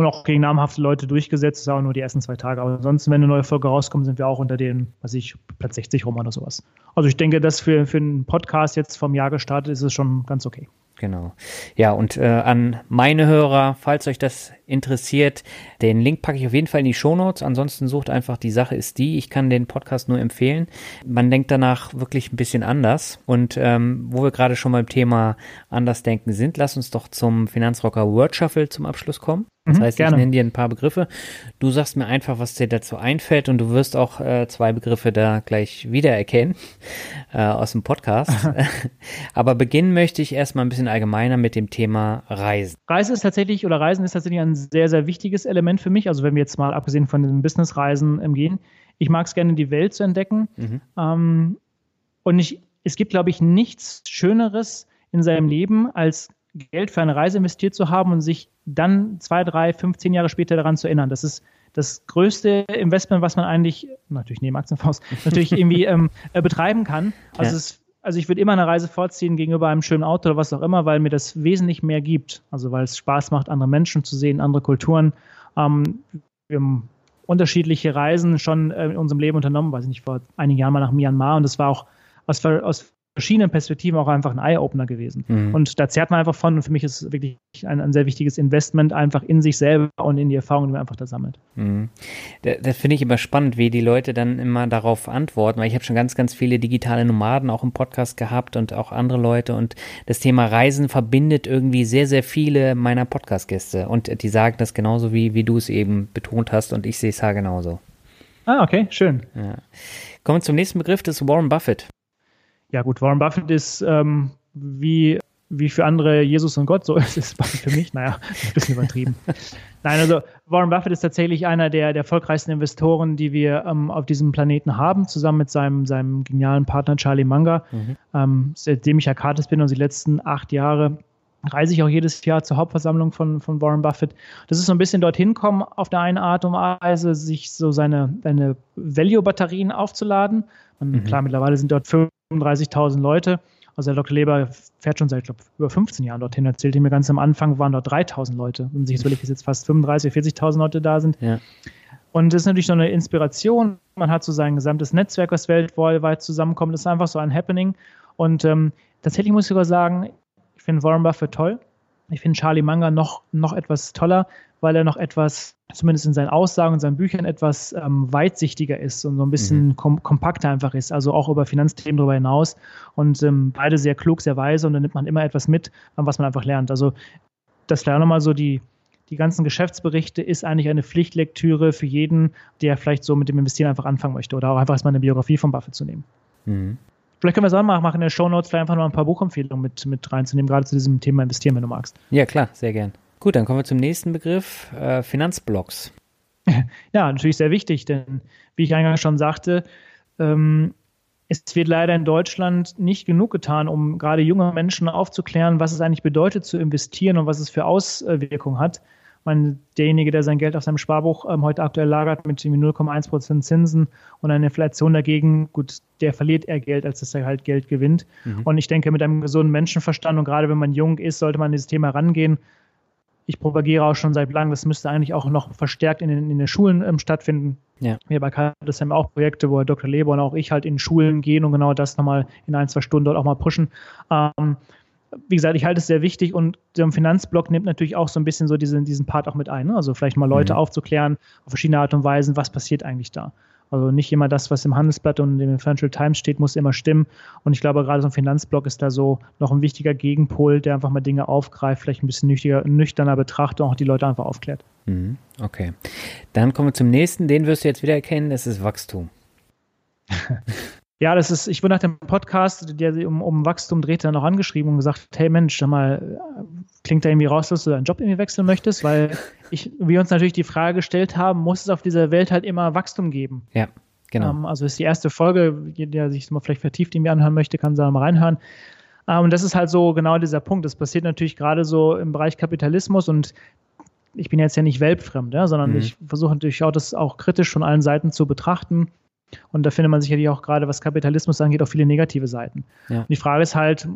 und auch gegen namhafte Leute durchgesetzt, das war auch nur die ersten zwei Tage. Aber ansonsten, wenn eine neue Folge rauskommt, sind wir auch unter den, was ich, Platz 60 rum oder sowas. Also ich denke, dass für, für einen Podcast jetzt vom Jahr gestartet ist es schon ganz okay. Genau. Ja, und äh, an meine Hörer, falls euch das interessiert, den Link packe ich auf jeden Fall in die Shownotes. Ansonsten sucht einfach, die Sache ist die. Ich kann den Podcast nur empfehlen. Man denkt danach wirklich ein bisschen anders. Und ähm, wo wir gerade schon beim Thema Andersdenken sind, lass uns doch zum Finanzrocker Word Shuffle zum Abschluss kommen. Das mhm, heißt, gerne. ich nenne dir ein paar Begriffe. Du sagst mir einfach, was dir dazu einfällt und du wirst auch äh, zwei Begriffe da gleich wiedererkennen [laughs] äh, aus dem Podcast. [laughs] [laughs] Aber beginnen möchte ich erstmal ein bisschen allgemeiner mit dem Thema Reisen. Reise ist tatsächlich, oder Reisen ist tatsächlich ein sehr, sehr wichtiges Element für mich. Also wenn wir jetzt mal abgesehen von den Businessreisen ähm, gehen, ich mag es gerne, die Welt zu entdecken. Mhm. Ähm, und ich, es gibt, glaube ich, nichts Schöneres in seinem Leben, als Geld für eine Reise investiert zu haben und sich dann zwei, drei, fünf, zehn Jahre später daran zu erinnern. Das ist das größte Investment, was man eigentlich, natürlich neben Aktienfonds, [laughs] natürlich irgendwie ähm, äh, betreiben kann. Also, ja. es, also ich würde immer eine Reise vorziehen gegenüber einem schönen Auto oder was auch immer, weil mir das wesentlich mehr gibt. Also weil es Spaß macht, andere Menschen zu sehen, andere Kulturen. Ähm, wir haben unterschiedliche Reisen schon äh, in unserem Leben unternommen, weiß ich nicht, vor einigen Jahren mal nach Myanmar und das war auch aus, aus verschiedenen Perspektiven auch einfach ein Eye-Opener gewesen. Mhm. Und da zehrt man einfach von und für mich ist es wirklich ein, ein, sehr wichtiges Investment einfach in sich selber und in die Erfahrungen, die man einfach da sammelt. Mhm. Das, das finde ich immer spannend, wie die Leute dann immer darauf antworten, weil ich habe schon ganz, ganz viele digitale Nomaden auch im Podcast gehabt und auch andere Leute und das Thema Reisen verbindet irgendwie sehr, sehr viele meiner Podcast-Gäste und die sagen das genauso, wie, wie du es eben betont hast und ich sehe es ja genauso. Ah, okay, schön. Ja. Kommen wir zum nächsten Begriff, das ist Warren Buffett. Ja gut, Warren Buffett ist ähm, wie, wie für andere Jesus und Gott, so [laughs] ist es für mich, naja, [laughs] ein bisschen übertrieben. Nein, also Warren Buffett ist tatsächlich einer der, der erfolgreichsten Investoren, die wir ähm, auf diesem Planeten haben, zusammen mit seinem, seinem genialen Partner Charlie Munger. Mhm. Ähm, seitdem ich Akatis bin, also die letzten acht Jahre, reise ich auch jedes Jahr zur Hauptversammlung von, von Warren Buffett. Das ist so ein bisschen dorthin kommen, auf der einen Art und Weise, sich so seine, seine Value-Batterien aufzuladen. Und mhm. klar, mittlerweile sind dort 35.000 Leute. Also der Dr. Leber fährt schon seit, glaube über 15 Jahren dorthin. Erzählte mir ganz am Anfang waren dort 3.000 Leute. Wenn man sich jetzt überlegt, dass jetzt fast 35.000, 40.000 Leute da sind. Ja. Und das ist natürlich so eine Inspiration. Man hat so sein gesamtes Netzwerk, was weltweit zusammenkommt. Das ist einfach so ein Happening. Und ähm, tatsächlich muss ich sogar sagen, ich finde Warren Buffett toll. Ich finde Charlie Munger noch, noch etwas toller, weil er noch etwas, zumindest in seinen Aussagen und seinen Büchern, etwas ähm, weitsichtiger ist und so ein bisschen mhm. kom kompakter einfach ist, also auch über Finanzthemen darüber hinaus. Und ähm, beide sehr klug, sehr weise und dann nimmt man immer etwas mit, was man einfach lernt. Also das wäre nochmal so die, die ganzen Geschäftsberichte ist eigentlich eine Pflichtlektüre für jeden, der vielleicht so mit dem Investieren einfach anfangen möchte oder auch einfach erstmal eine Biografie von Buffett zu nehmen. Mhm. Vielleicht können wir es auch mal machen, in der Show Notes vielleicht einfach noch ein paar Buchempfehlungen mit, mit reinzunehmen, gerade zu diesem Thema investieren, wenn du magst. Ja, klar, sehr gern. Gut, dann kommen wir zum nächsten Begriff, äh, Finanzblocks. [laughs] Ja, natürlich sehr wichtig, denn wie ich eingangs schon sagte, ähm, es wird leider in Deutschland nicht genug getan, um gerade junge Menschen aufzuklären, was es eigentlich bedeutet zu investieren und was es für Auswirkungen hat meine, derjenige, der sein Geld auf seinem Sparbuch ähm, heute aktuell lagert mit 0,1 Prozent Zinsen und eine Inflation dagegen, gut, der verliert eher Geld, als dass er halt Geld gewinnt. Mhm. Und ich denke, mit einem gesunden Menschenverstand und gerade wenn man jung ist, sollte man an dieses Thema rangehen. Ich propagiere auch schon seit langem, das müsste eigentlich auch noch verstärkt in den, in den Schulen ähm, stattfinden. Ja. Wir bei Kadas haben auch Projekte, wo Dr. Leber und auch ich halt in Schulen gehen und genau das nochmal in ein, zwei Stunden dort auch mal pushen. Ähm, wie gesagt, ich halte es sehr wichtig und der Finanzblock nimmt natürlich auch so ein bisschen so diesen, diesen Part auch mit ein. Ne? Also vielleicht mal Leute mhm. aufzuklären auf verschiedene Art und Weisen, was passiert eigentlich da. Also nicht immer das, was im Handelsblatt und im Financial Times steht, muss immer stimmen. Und ich glaube, gerade so ein Finanzblock ist da so noch ein wichtiger Gegenpol, der einfach mal Dinge aufgreift, vielleicht ein bisschen nüchtiger, nüchterner betrachtet und auch die Leute einfach aufklärt. Mhm. Okay. Dann kommen wir zum nächsten, den wirst du jetzt wieder erkennen, das ist Wachstum. [laughs] Ja, das ist, ich wurde nach dem Podcast, der sich um, um Wachstum dreht, dann noch angeschrieben und gesagt, hey Mensch, sag mal, klingt da irgendwie raus, dass du deinen Job irgendwie wechseln möchtest, weil [laughs] ich, wir uns natürlich die Frage gestellt haben, muss es auf dieser Welt halt immer Wachstum geben? Ja, genau. Ähm, also ist die erste Folge, der sich mal vielleicht vertieft irgendwie anhören möchte, kann da mal reinhören. Ähm, und das ist halt so genau dieser Punkt. Das passiert natürlich gerade so im Bereich Kapitalismus und ich bin jetzt ja nicht weltfremd, ja, sondern mhm. ich versuche natürlich auch das auch kritisch von allen Seiten zu betrachten und da findet man sicherlich auch gerade, was Kapitalismus angeht, auch viele negative Seiten. Ja. Und die Frage ist halt,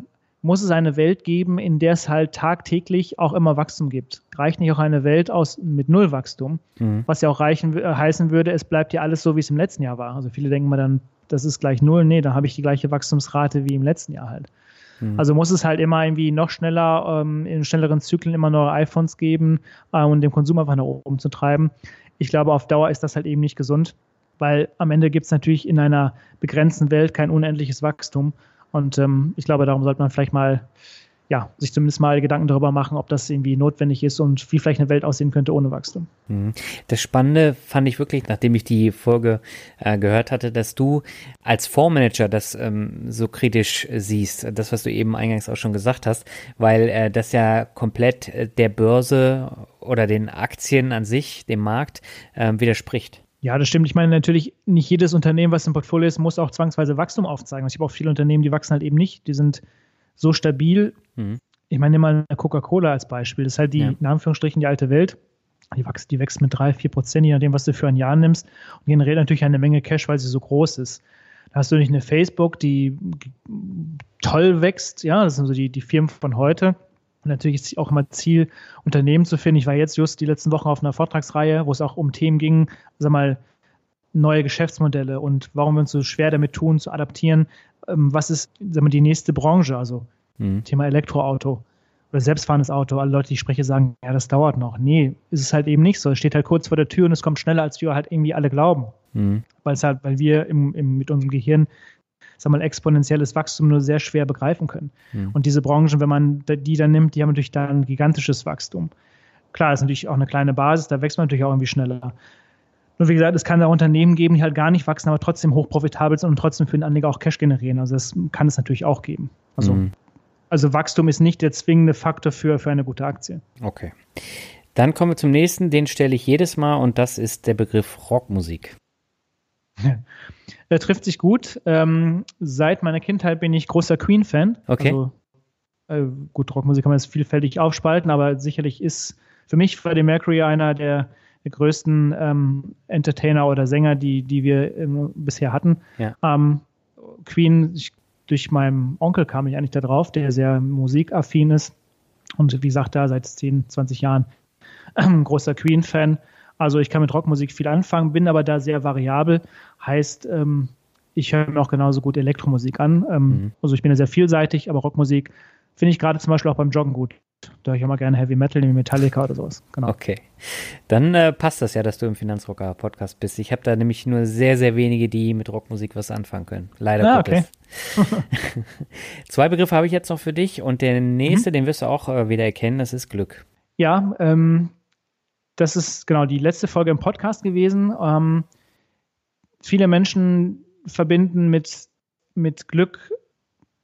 muss es eine Welt geben, in der es halt tagtäglich auch immer Wachstum gibt? Reicht nicht auch eine Welt aus mit null Wachstum, mhm. was ja auch reichen, äh, heißen würde, es bleibt ja alles so, wie es im letzten Jahr war. Also viele denken mal dann, das ist gleich null. Nee, dann habe ich die gleiche Wachstumsrate wie im letzten Jahr halt. Mhm. Also muss es halt immer irgendwie noch schneller, ähm, in schnelleren Zyklen immer neue iPhones geben äh, und den Konsum einfach nach oben zu treiben. Ich glaube, auf Dauer ist das halt eben nicht gesund weil am Ende gibt es natürlich in einer begrenzten Welt kein unendliches Wachstum. Und ähm, ich glaube, darum sollte man vielleicht mal, ja, sich zumindest mal Gedanken darüber machen, ob das irgendwie notwendig ist und wie vielleicht eine Welt aussehen könnte ohne Wachstum. Mhm. Das Spannende fand ich wirklich, nachdem ich die Folge äh, gehört hatte, dass du als Fondsmanager das ähm, so kritisch siehst, das, was du eben eingangs auch schon gesagt hast, weil äh, das ja komplett äh, der Börse oder den Aktien an sich, dem Markt, äh, widerspricht. Ja, das stimmt. Ich meine natürlich, nicht jedes Unternehmen, was im Portfolio ist, muss auch zwangsweise Wachstum aufzeigen. Ich habe auch viele Unternehmen, die wachsen halt eben nicht. Die sind so stabil. Mhm. Ich meine, nimm mal eine Coca-Cola als Beispiel. Das ist halt die, ja. in Anführungsstrichen, die alte Welt. Die wächst, die wächst mit drei, vier Prozent, je nachdem, was du für ein Jahr nimmst. Und generiert natürlich eine Menge Cash, weil sie so groß ist. Da hast du nicht eine Facebook, die toll wächst. Ja, das sind so die, die Firmen von heute. Und natürlich ist es auch immer Ziel, Unternehmen zu finden. Ich war jetzt just die letzten Wochen auf einer Vortragsreihe, wo es auch um Themen ging, sag mal, neue Geschäftsmodelle und warum wir uns so schwer damit tun, zu adaptieren. Ähm, was ist sagen wir, die nächste Branche? Also mhm. Thema Elektroauto oder selbstfahrendes Auto. Alle Leute, die ich spreche, sagen, ja, das dauert noch. Nee, ist es halt eben nicht so. Es steht halt kurz vor der Tür und es kommt schneller, als wir halt irgendwie alle glauben. Mhm. Weil es halt, weil wir im, im, mit unserem Gehirn sag mal, exponentielles Wachstum nur sehr schwer begreifen können. Mhm. Und diese Branchen, wenn man die dann nimmt, die haben natürlich dann gigantisches Wachstum. Klar, das ist natürlich auch eine kleine Basis, da wächst man natürlich auch irgendwie schneller. Nur wie gesagt, es kann da Unternehmen geben, die halt gar nicht wachsen, aber trotzdem hochprofitabel sind und trotzdem für den Anleger auch Cash generieren. Also das kann es natürlich auch geben. Also, mhm. also Wachstum ist nicht der zwingende Faktor für, für eine gute Aktie. Okay. Dann kommen wir zum nächsten, den stelle ich jedes Mal und das ist der Begriff Rockmusik. [laughs] Er trifft sich gut. Ähm, seit meiner Kindheit bin ich großer Queen-Fan. Okay. Also, äh, gut, Rockmusik kann man jetzt vielfältig aufspalten, aber sicherlich ist für mich Freddie Mercury einer der der größten ähm, Entertainer oder Sänger, die, die wir ähm, bisher hatten. Ja. Ähm, Queen, ich, durch meinen Onkel kam ich eigentlich da drauf, der sehr musikaffin ist und wie gesagt, da seit 10, 20 Jahren ein großer Queen-Fan. Also ich kann mit Rockmusik viel anfangen, bin aber da sehr variabel. Heißt, ähm, ich höre mir auch genauso gut Elektromusik an. Ähm, mhm. Also ich bin ja sehr vielseitig, aber Rockmusik finde ich gerade zum Beispiel auch beim Joggen gut. Da höre ich immer gerne Heavy Metal, wie Metallica oder sowas. Genau. Okay. Dann äh, passt das ja, dass du im Finanzrocker-Podcast bist. Ich habe da nämlich nur sehr, sehr wenige, die mit Rockmusik was anfangen können. Leider ah, okay. [laughs] Zwei Begriffe habe ich jetzt noch für dich und der nächste, mhm. den wirst du auch äh, wieder erkennen, das ist Glück. Ja, ähm, das ist genau die letzte Folge im Podcast gewesen. Ähm, viele Menschen verbinden mit, mit Glück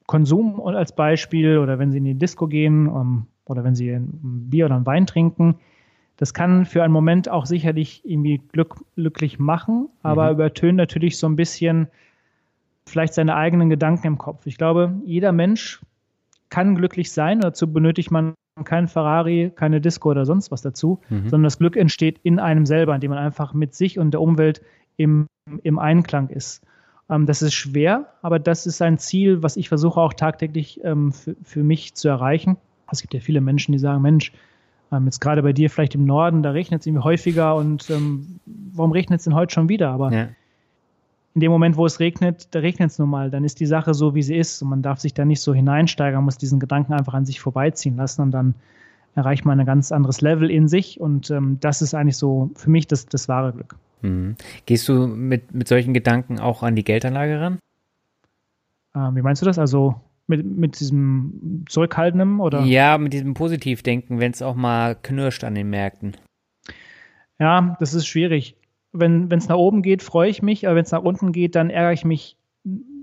Konsum als Beispiel oder wenn sie in die Disco gehen, ähm, oder wenn sie ein Bier oder ein Wein trinken. Das kann für einen Moment auch sicherlich irgendwie glück, glücklich machen, aber mhm. übertönt natürlich so ein bisschen vielleicht seine eigenen Gedanken im Kopf. Ich glaube, jeder Mensch kann glücklich sein, dazu benötigt man kein Ferrari, keine Disco oder sonst was dazu, mhm. sondern das Glück entsteht in einem selber, indem man einfach mit sich und der Umwelt im, im Einklang ist. Ähm, das ist schwer, aber das ist ein Ziel, was ich versuche auch tagtäglich ähm, für, für mich zu erreichen. Es gibt ja viele Menschen, die sagen, Mensch, ähm, jetzt gerade bei dir vielleicht im Norden, da regnet es irgendwie häufiger und ähm, warum regnet es denn heute schon wieder? Aber ja. In dem Moment, wo es regnet, da regnet es nun mal, dann ist die Sache so, wie sie ist und man darf sich da nicht so hineinsteigern, muss diesen Gedanken einfach an sich vorbeiziehen lassen und dann erreicht man ein ganz anderes Level in sich und ähm, das ist eigentlich so für mich das, das wahre Glück. Mhm. Gehst du mit, mit solchen Gedanken auch an die Geldanlage ran? Ähm, wie meinst du das? Also mit, mit diesem zurückhaltendem oder? Ja, mit diesem Positivdenken, wenn es auch mal knirscht an den Märkten. Ja, das ist schwierig. Wenn es nach oben geht, freue ich mich, aber wenn es nach unten geht, dann ärgere ich mich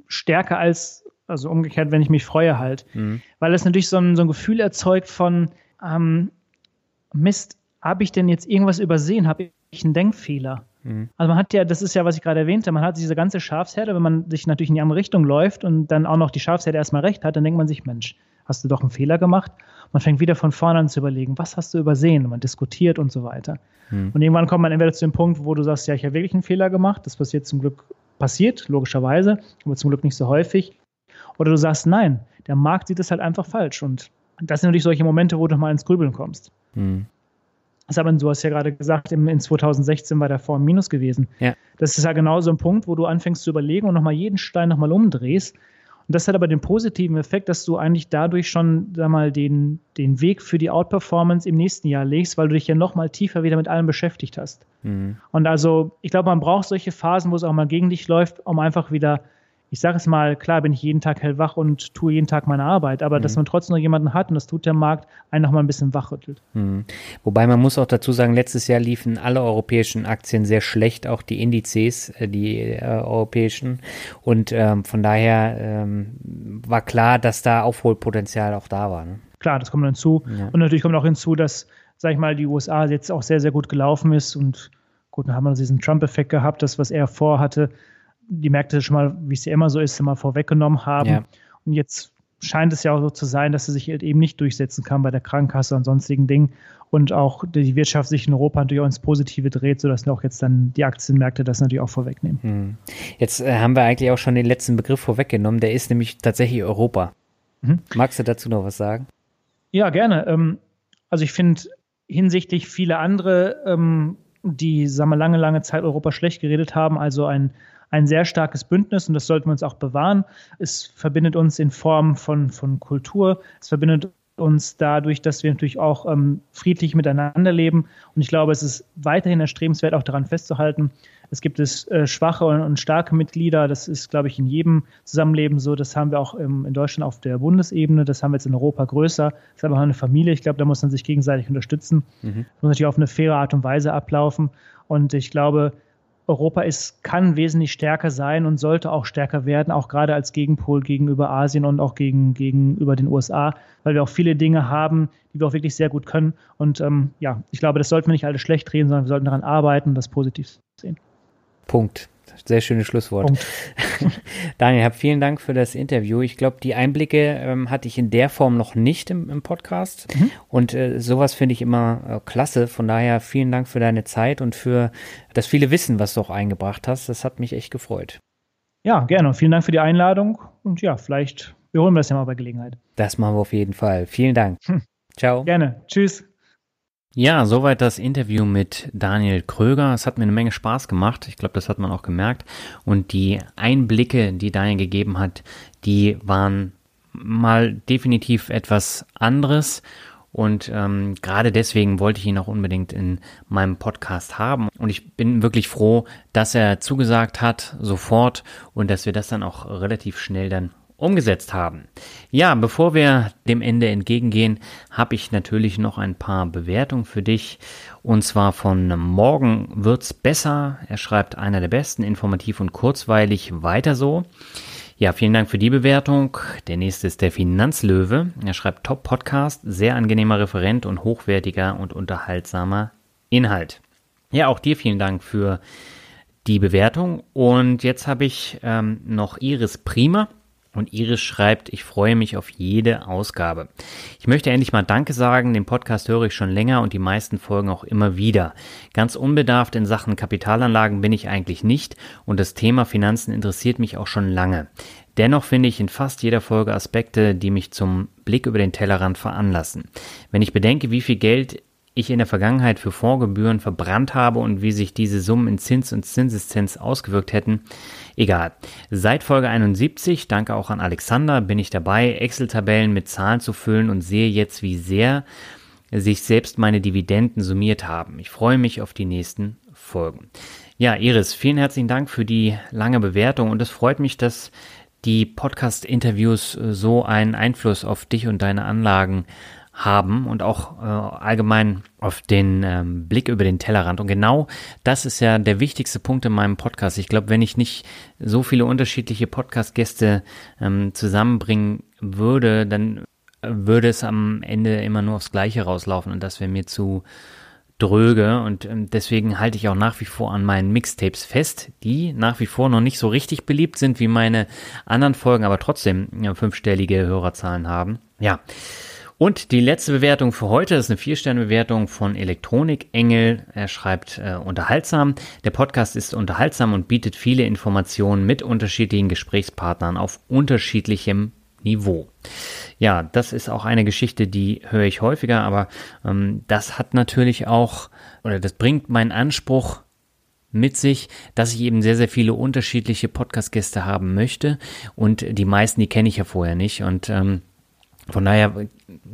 stärker als, also umgekehrt, wenn ich mich freue halt. Mhm. Weil es natürlich so ein, so ein Gefühl erzeugt von, ähm, Mist, habe ich denn jetzt irgendwas übersehen? Habe ich einen Denkfehler? Mhm. Also man hat ja, das ist ja, was ich gerade erwähnte, man hat diese ganze Schafsherde, wenn man sich natürlich in die andere Richtung läuft und dann auch noch die Schafsherde erstmal recht hat, dann denkt man sich, Mensch, hast du doch einen Fehler gemacht? Man fängt wieder von vorne an zu überlegen, was hast du übersehen? Und man diskutiert und so weiter. Mhm. Und irgendwann kommt man entweder zu dem Punkt, wo du sagst, ja, ich habe wirklich einen Fehler gemacht, das passiert zum Glück passiert, logischerweise, aber zum Glück nicht so häufig. Oder du sagst, nein, der Markt sieht es halt einfach falsch. Und das sind natürlich solche Momente, wo du mal ins Grübeln kommst. Mhm. Das aber, du hast ja gerade gesagt, in 2016 war der Fonds Minus gewesen. Ja. Das ist ja genau so ein Punkt, wo du anfängst zu überlegen und nochmal jeden Stein nochmal umdrehst. Und das hat aber den positiven Effekt, dass du eigentlich dadurch schon sag mal, den, den Weg für die Outperformance im nächsten Jahr legst, weil du dich ja nochmal tiefer wieder mit allem beschäftigt hast. Mhm. Und also, ich glaube, man braucht solche Phasen, wo es auch mal gegen dich läuft, um einfach wieder ich sage es mal, klar bin ich jeden Tag hellwach und tue jeden Tag meine Arbeit, aber mhm. dass man trotzdem noch jemanden hat und das tut der Markt, einen noch mal ein bisschen wachrüttelt. Mhm. Wobei man muss auch dazu sagen, letztes Jahr liefen alle europäischen Aktien sehr schlecht, auch die Indizes, äh, die äh, europäischen und ähm, von daher ähm, war klar, dass da Aufholpotenzial auch da war. Ne? Klar, das kommt dann hinzu ja. und natürlich kommt auch hinzu, dass, sag ich mal, die USA jetzt auch sehr, sehr gut gelaufen ist und gut, dann haben wir diesen Trump-Effekt gehabt, das, was er vorhatte, die Märkte schon mal, wie es ja immer so ist, immer vorweggenommen haben. Ja. Und jetzt scheint es ja auch so zu sein, dass sie sich halt eben nicht durchsetzen kann bei der Krankenkasse und sonstigen Dingen und auch die Wirtschaft sich in Europa natürlich auch ins Positive dreht, sodass auch jetzt dann die Aktienmärkte das natürlich auch vorwegnehmen. Hm. Jetzt äh, haben wir eigentlich auch schon den letzten Begriff vorweggenommen, der ist nämlich tatsächlich Europa. Mhm. Magst du dazu noch was sagen? Ja, gerne. Ähm, also ich finde hinsichtlich viele andere ähm, die, sagen wir, lange, lange Zeit Europa schlecht geredet haben. Also ein, ein sehr starkes Bündnis und das sollten wir uns auch bewahren. Es verbindet uns in Form von, von Kultur. Es verbindet uns dadurch, dass wir natürlich auch ähm, friedlich miteinander leben. Und ich glaube, es ist weiterhin erstrebenswert, auch daran festzuhalten. Es gibt es äh, schwache und, und, starke Mitglieder. Das ist, glaube ich, in jedem Zusammenleben so. Das haben wir auch im, in Deutschland auf der Bundesebene. Das haben wir jetzt in Europa größer. Das ist aber auch eine Familie. Ich glaube, da muss man sich gegenseitig unterstützen. Mhm. Das muss natürlich auf eine faire Art und Weise ablaufen. Und ich glaube, Europa ist, kann wesentlich stärker sein und sollte auch stärker werden, auch gerade als Gegenpol gegenüber Asien und auch gegen, gegenüber den USA, weil wir auch viele Dinge haben, die wir auch wirklich sehr gut können. Und ähm, ja, ich glaube, das sollten wir nicht alle schlecht reden, sondern wir sollten daran arbeiten und das positiv sehen. Punkt. Sehr schönes Schlusswort. [laughs] Daniel, hab vielen Dank für das Interview. Ich glaube, die Einblicke ähm, hatte ich in der Form noch nicht im, im Podcast. Mhm. Und äh, sowas finde ich immer äh, klasse. Von daher vielen Dank für deine Zeit und für das viele Wissen, was du auch eingebracht hast. Das hat mich echt gefreut. Ja, gerne. Vielen Dank für die Einladung. Und ja, vielleicht wiederholen wir das ja mal bei Gelegenheit. Das machen wir auf jeden Fall. Vielen Dank. Hm. Ciao. Gerne. Tschüss. Ja, soweit das Interview mit Daniel Kröger. Es hat mir eine Menge Spaß gemacht. Ich glaube, das hat man auch gemerkt. Und die Einblicke, die Daniel gegeben hat, die waren mal definitiv etwas anderes. Und ähm, gerade deswegen wollte ich ihn auch unbedingt in meinem Podcast haben. Und ich bin wirklich froh, dass er zugesagt hat, sofort, und dass wir das dann auch relativ schnell dann umgesetzt haben. Ja, bevor wir dem Ende entgegengehen, habe ich natürlich noch ein paar Bewertungen für dich. Und zwar von Morgen wird's besser. Er schreibt einer der besten, informativ und kurzweilig, weiter so. Ja, vielen Dank für die Bewertung. Der nächste ist der Finanzlöwe. Er schreibt Top Podcast, sehr angenehmer Referent und hochwertiger und unterhaltsamer Inhalt. Ja, auch dir vielen Dank für die Bewertung. Und jetzt habe ich ähm, noch Iris Prima. Und Iris schreibt, ich freue mich auf jede Ausgabe. Ich möchte endlich mal Danke sagen. Den Podcast höre ich schon länger und die meisten Folgen auch immer wieder. Ganz unbedarft in Sachen Kapitalanlagen bin ich eigentlich nicht und das Thema Finanzen interessiert mich auch schon lange. Dennoch finde ich in fast jeder Folge Aspekte, die mich zum Blick über den Tellerrand veranlassen. Wenn ich bedenke, wie viel Geld ich in der Vergangenheit für Fondsgebühren verbrannt habe und wie sich diese Summen in Zins und Zinseszenz ausgewirkt hätten, Egal. Seit Folge 71, danke auch an Alexander, bin ich dabei, Excel-Tabellen mit Zahlen zu füllen und sehe jetzt, wie sehr sich selbst meine Dividenden summiert haben. Ich freue mich auf die nächsten Folgen. Ja, Iris, vielen herzlichen Dank für die lange Bewertung und es freut mich, dass die Podcast-Interviews so einen Einfluss auf dich und deine Anlagen haben und auch äh, allgemein auf den ähm, Blick über den Tellerrand. Und genau das ist ja der wichtigste Punkt in meinem Podcast. Ich glaube, wenn ich nicht so viele unterschiedliche Podcast-Gäste ähm, zusammenbringen würde, dann würde es am Ende immer nur aufs Gleiche rauslaufen und das wäre mir zu dröge und ähm, deswegen halte ich auch nach wie vor an meinen Mixtapes fest, die nach wie vor noch nicht so richtig beliebt sind wie meine anderen Folgen, aber trotzdem fünfstellige Hörerzahlen haben. Ja, und die letzte Bewertung für heute ist eine Vier-Sterne-Bewertung von Elektronik Engel. Er schreibt äh, unterhaltsam. Der Podcast ist unterhaltsam und bietet viele Informationen mit unterschiedlichen Gesprächspartnern auf unterschiedlichem Niveau. Ja, das ist auch eine Geschichte, die höre ich häufiger, aber ähm, das hat natürlich auch, oder das bringt meinen Anspruch mit sich, dass ich eben sehr, sehr viele unterschiedliche Podcast-Gäste haben möchte und die meisten, die kenne ich ja vorher nicht und ähm, von daher,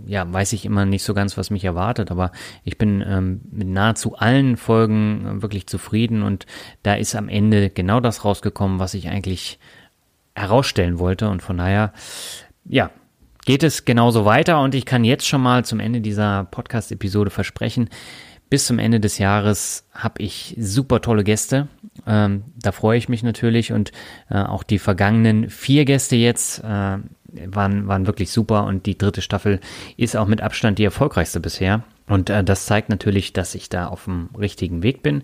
ja, weiß ich immer nicht so ganz, was mich erwartet, aber ich bin ähm, mit nahezu allen Folgen äh, wirklich zufrieden und da ist am Ende genau das rausgekommen, was ich eigentlich herausstellen wollte und von daher, ja, geht es genauso weiter und ich kann jetzt schon mal zum Ende dieser Podcast-Episode versprechen, bis zum Ende des Jahres habe ich super tolle Gäste. Ähm, da freue ich mich natürlich und äh, auch die vergangenen vier Gäste jetzt äh, waren, waren wirklich super und die dritte Staffel ist auch mit Abstand die erfolgreichste bisher. Und äh, das zeigt natürlich, dass ich da auf dem richtigen Weg bin.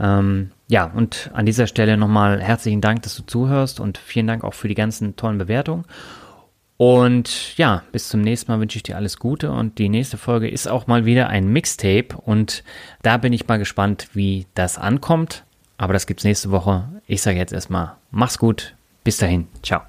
Ähm, ja, und an dieser Stelle nochmal herzlichen Dank, dass du zuhörst und vielen Dank auch für die ganzen tollen Bewertungen. Und ja, bis zum nächsten Mal wünsche ich dir alles Gute und die nächste Folge ist auch mal wieder ein Mixtape und da bin ich mal gespannt, wie das ankommt. Aber das gibt's nächste Woche. Ich sage jetzt erstmal, mach's gut. Bis dahin. Ciao.